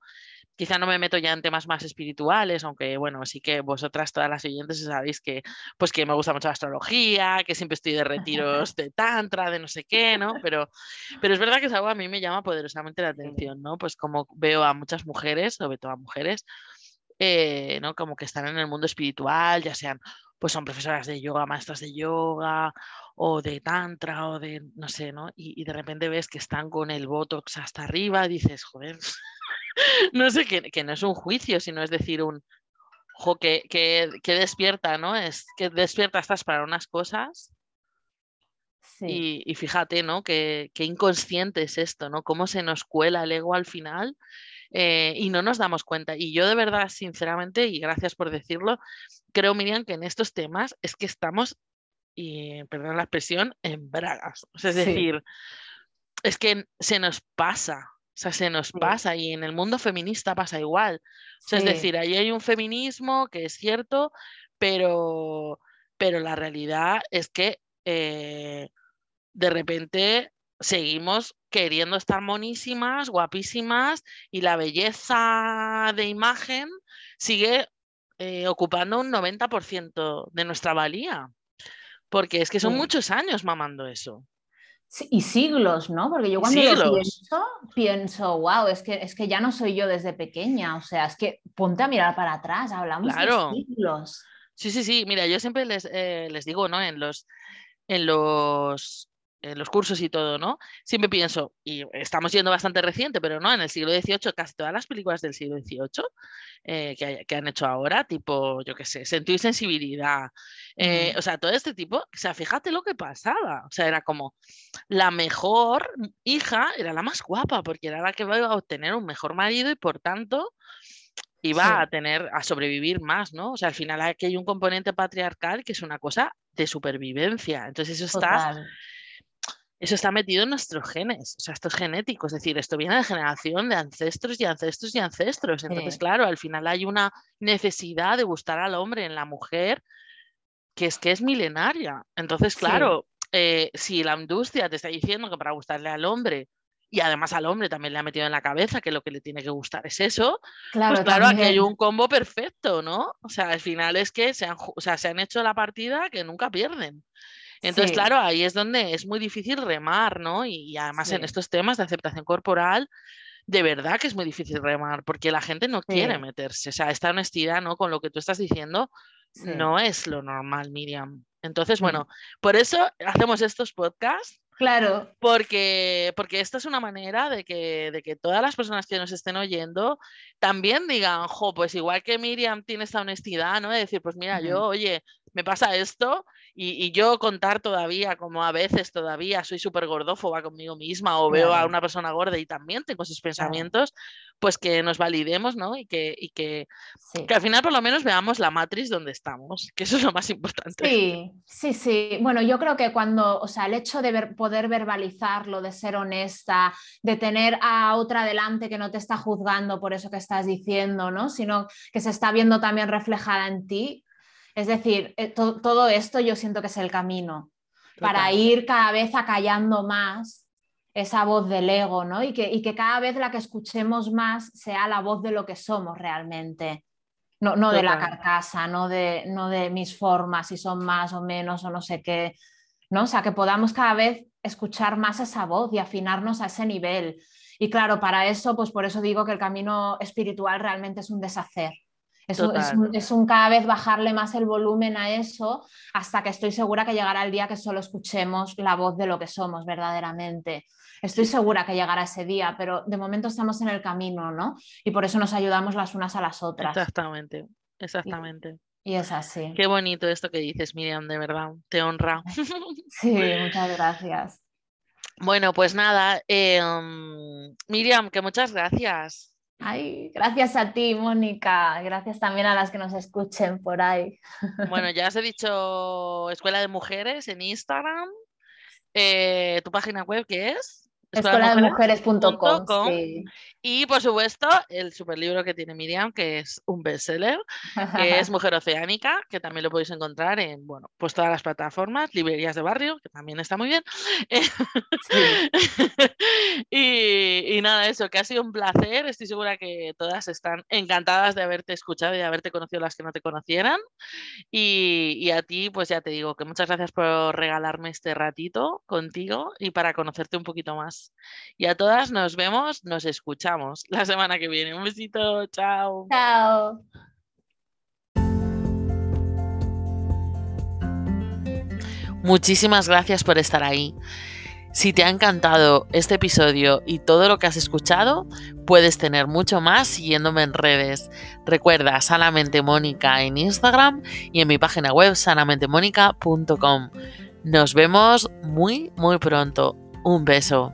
Quizá no me meto ya en temas más espirituales, aunque bueno, sí que vosotras todas las oyentes sabéis que pues que me gusta mucho la astrología, que siempre estoy de retiros de tantra, de no sé qué, ¿no? Pero, pero es verdad que es algo a mí me llama poderosamente la atención, ¿no? Pues como veo a muchas mujeres, sobre todo a mujeres, eh, ¿no? Como que están en el mundo espiritual, ya sean, pues son profesoras de yoga, maestras de yoga, o de tantra, o de, no sé, ¿no? Y, y de repente ves que están con el botox hasta arriba, dices, joder, no sé, que, no es un juicio, sino es decir, un, ojo, que, que, despierta, ¿no? Es que despierta estás para unas cosas. Y, fíjate, ¿no? Que, inconsciente es esto, ¿no? Cómo se nos cuela el ego al final eh, y no nos damos cuenta. Y yo de verdad, sinceramente, y gracias por decirlo, creo, Miriam, que en estos temas es que estamos, y perdón la expresión, en bragas. es decir, es que se nos pasa, o sea, se nos pasa y en el mundo feminista pasa igual. O sea, es decir, ahí hay un feminismo que es cierto, pero, pero la realidad es que eh, de repente seguimos queriendo estar monísimas, guapísimas y la belleza de imagen sigue eh, ocupando un 90% de nuestra valía. Porque es que son muchos años mamando eso y siglos, ¿no? Porque yo cuando lo pienso, pienso, wow, es que, es que ya no soy yo desde pequeña, o sea, es que ponte a mirar para atrás, hablamos de siglos. Sí, sí, sí, mira, yo siempre les, eh, les digo, ¿no? En los, en los en los cursos y todo, ¿no? Siempre pienso, y estamos yendo bastante reciente, pero no, en el siglo XVIII, casi todas las películas del siglo XVIII eh, que, han hecho ahora, tipo, yo qué sé, sentido y sensibilidad, eh, o sea, todo este tipo, o sea, fíjate lo que pasaba, o sea, era como la mejor hija, era la más guapa, porque era la que iba a obtener un mejor marido y por tanto iba a tener, a sobrevivir más, ¿no? O sea, al final aquí hay un componente patriarcal que es una cosa de supervivencia, entonces eso está eso está metido en nuestros genes, o sea, esto es genético, es decir, esto viene de generación de ancestros y ancestros y ancestros. Entonces, claro, al final hay una necesidad de gustar al hombre en la mujer que es que es milenaria. Entonces, claro, eh, si la industria te está diciendo que para gustarle al hombre y además al hombre también le ha metido en la cabeza que lo que le tiene que gustar es eso, claro, pues claro, aquí hay un combo perfecto, ¿no? O sea, al final es que se han, o sea, se han hecho la partida que nunca pierden. Entonces, claro, ahí es donde es muy difícil remar, ¿no? Y, además en estos temas de aceptación corporal, de verdad que es muy difícil remar, porque la gente no quiere meterse. O sea, esta honestidad, ¿no? Con lo que tú estás diciendo, no es lo normal, Miriam. Entonces, bueno, por eso hacemos estos podcasts. Claro. Porque, porque esta es una manera de que, de que todas las personas que nos estén oyendo también digan, jo, pues igual que Miriam tiene esta honestidad, ¿no? De decir, pues mira, yo, oye, me pasa esto y, yo contar todavía, como a veces todavía soy súper gordófoba conmigo misma o veo a una persona gorda y también tengo esos pensamientos, pues que nos validemos, ¿no? Y que, y que, que, al final por lo menos veamos la matriz donde estamos, que eso es lo más importante. Sí, sí, sí. Bueno, yo creo que cuando, o sea, el hecho de ver, poder verbalizarlo, de ser honesta, de tener a otra delante que no te está juzgando por eso que estás diciendo, ¿no? Sino que se está viendo también reflejada en ti, es decir, eh, todo esto yo siento que es el camino para ir cada vez acallando más esa voz del ego, ¿no? Y que, y que, cada vez la que escuchemos más sea la voz de lo que somos realmente, no, no de la carcasa, no de, no de mis formas, si son más o menos o no sé qué, ¿no? O sea, que podamos cada vez escuchar más esa voz y afinarnos a ese nivel. Y claro, para eso, pues por eso digo que el camino espiritual realmente es un deshacer. Es un, cada vez bajarle más el volumen a eso hasta que estoy segura que llegará el día que solo escuchemos la voz de lo que somos verdaderamente. Estoy segura que llegará ese día, pero de momento estamos en el camino, ¿no? Y por eso nos ayudamos las unas a las otras. Exactamente, exactamente. Y, es así. Qué bonito esto que dices, Miriam, de verdad, te honra. Sí, muchas gracias. Bueno, pues nada, em, Miriam, que muchas gracias. Ay, gracias a ti, Mónica. Gracias también a las que nos escuchen por ahí. Bueno, ya os he dicho Escuela de Mujeres en Instagram. Eh, ¿Tu página web qué es? Escuela de mujeres.com. Y por supuesto, el superlibro que tiene Miriam, que es un bestseller, que es Mujer Oceánica, que también lo podéis encontrar en bueno, pues todas las plataformas, librerías de barrio, que también está muy bien. y, nada, eso, que ha sido un placer. Estoy segura que todas están encantadas de haberte escuchado y de haberte conocido las que no te conocieran. Y, y a ti, pues ya te digo que muchas gracias por regalarme este ratito contigo y para conocerte un poquito más. Y a todas nos vemos, nos escuchamos la semana que viene. Un besito, chao. Chao. Muchísimas gracias por estar ahí. Si te ha encantado este episodio y todo lo que has escuchado, puedes tener mucho más siguiéndome en redes. Recuerda Sanamente Mónica en Instagram y en mi página web sanamentemónica.com. Nos vemos muy, muy pronto. Un beso.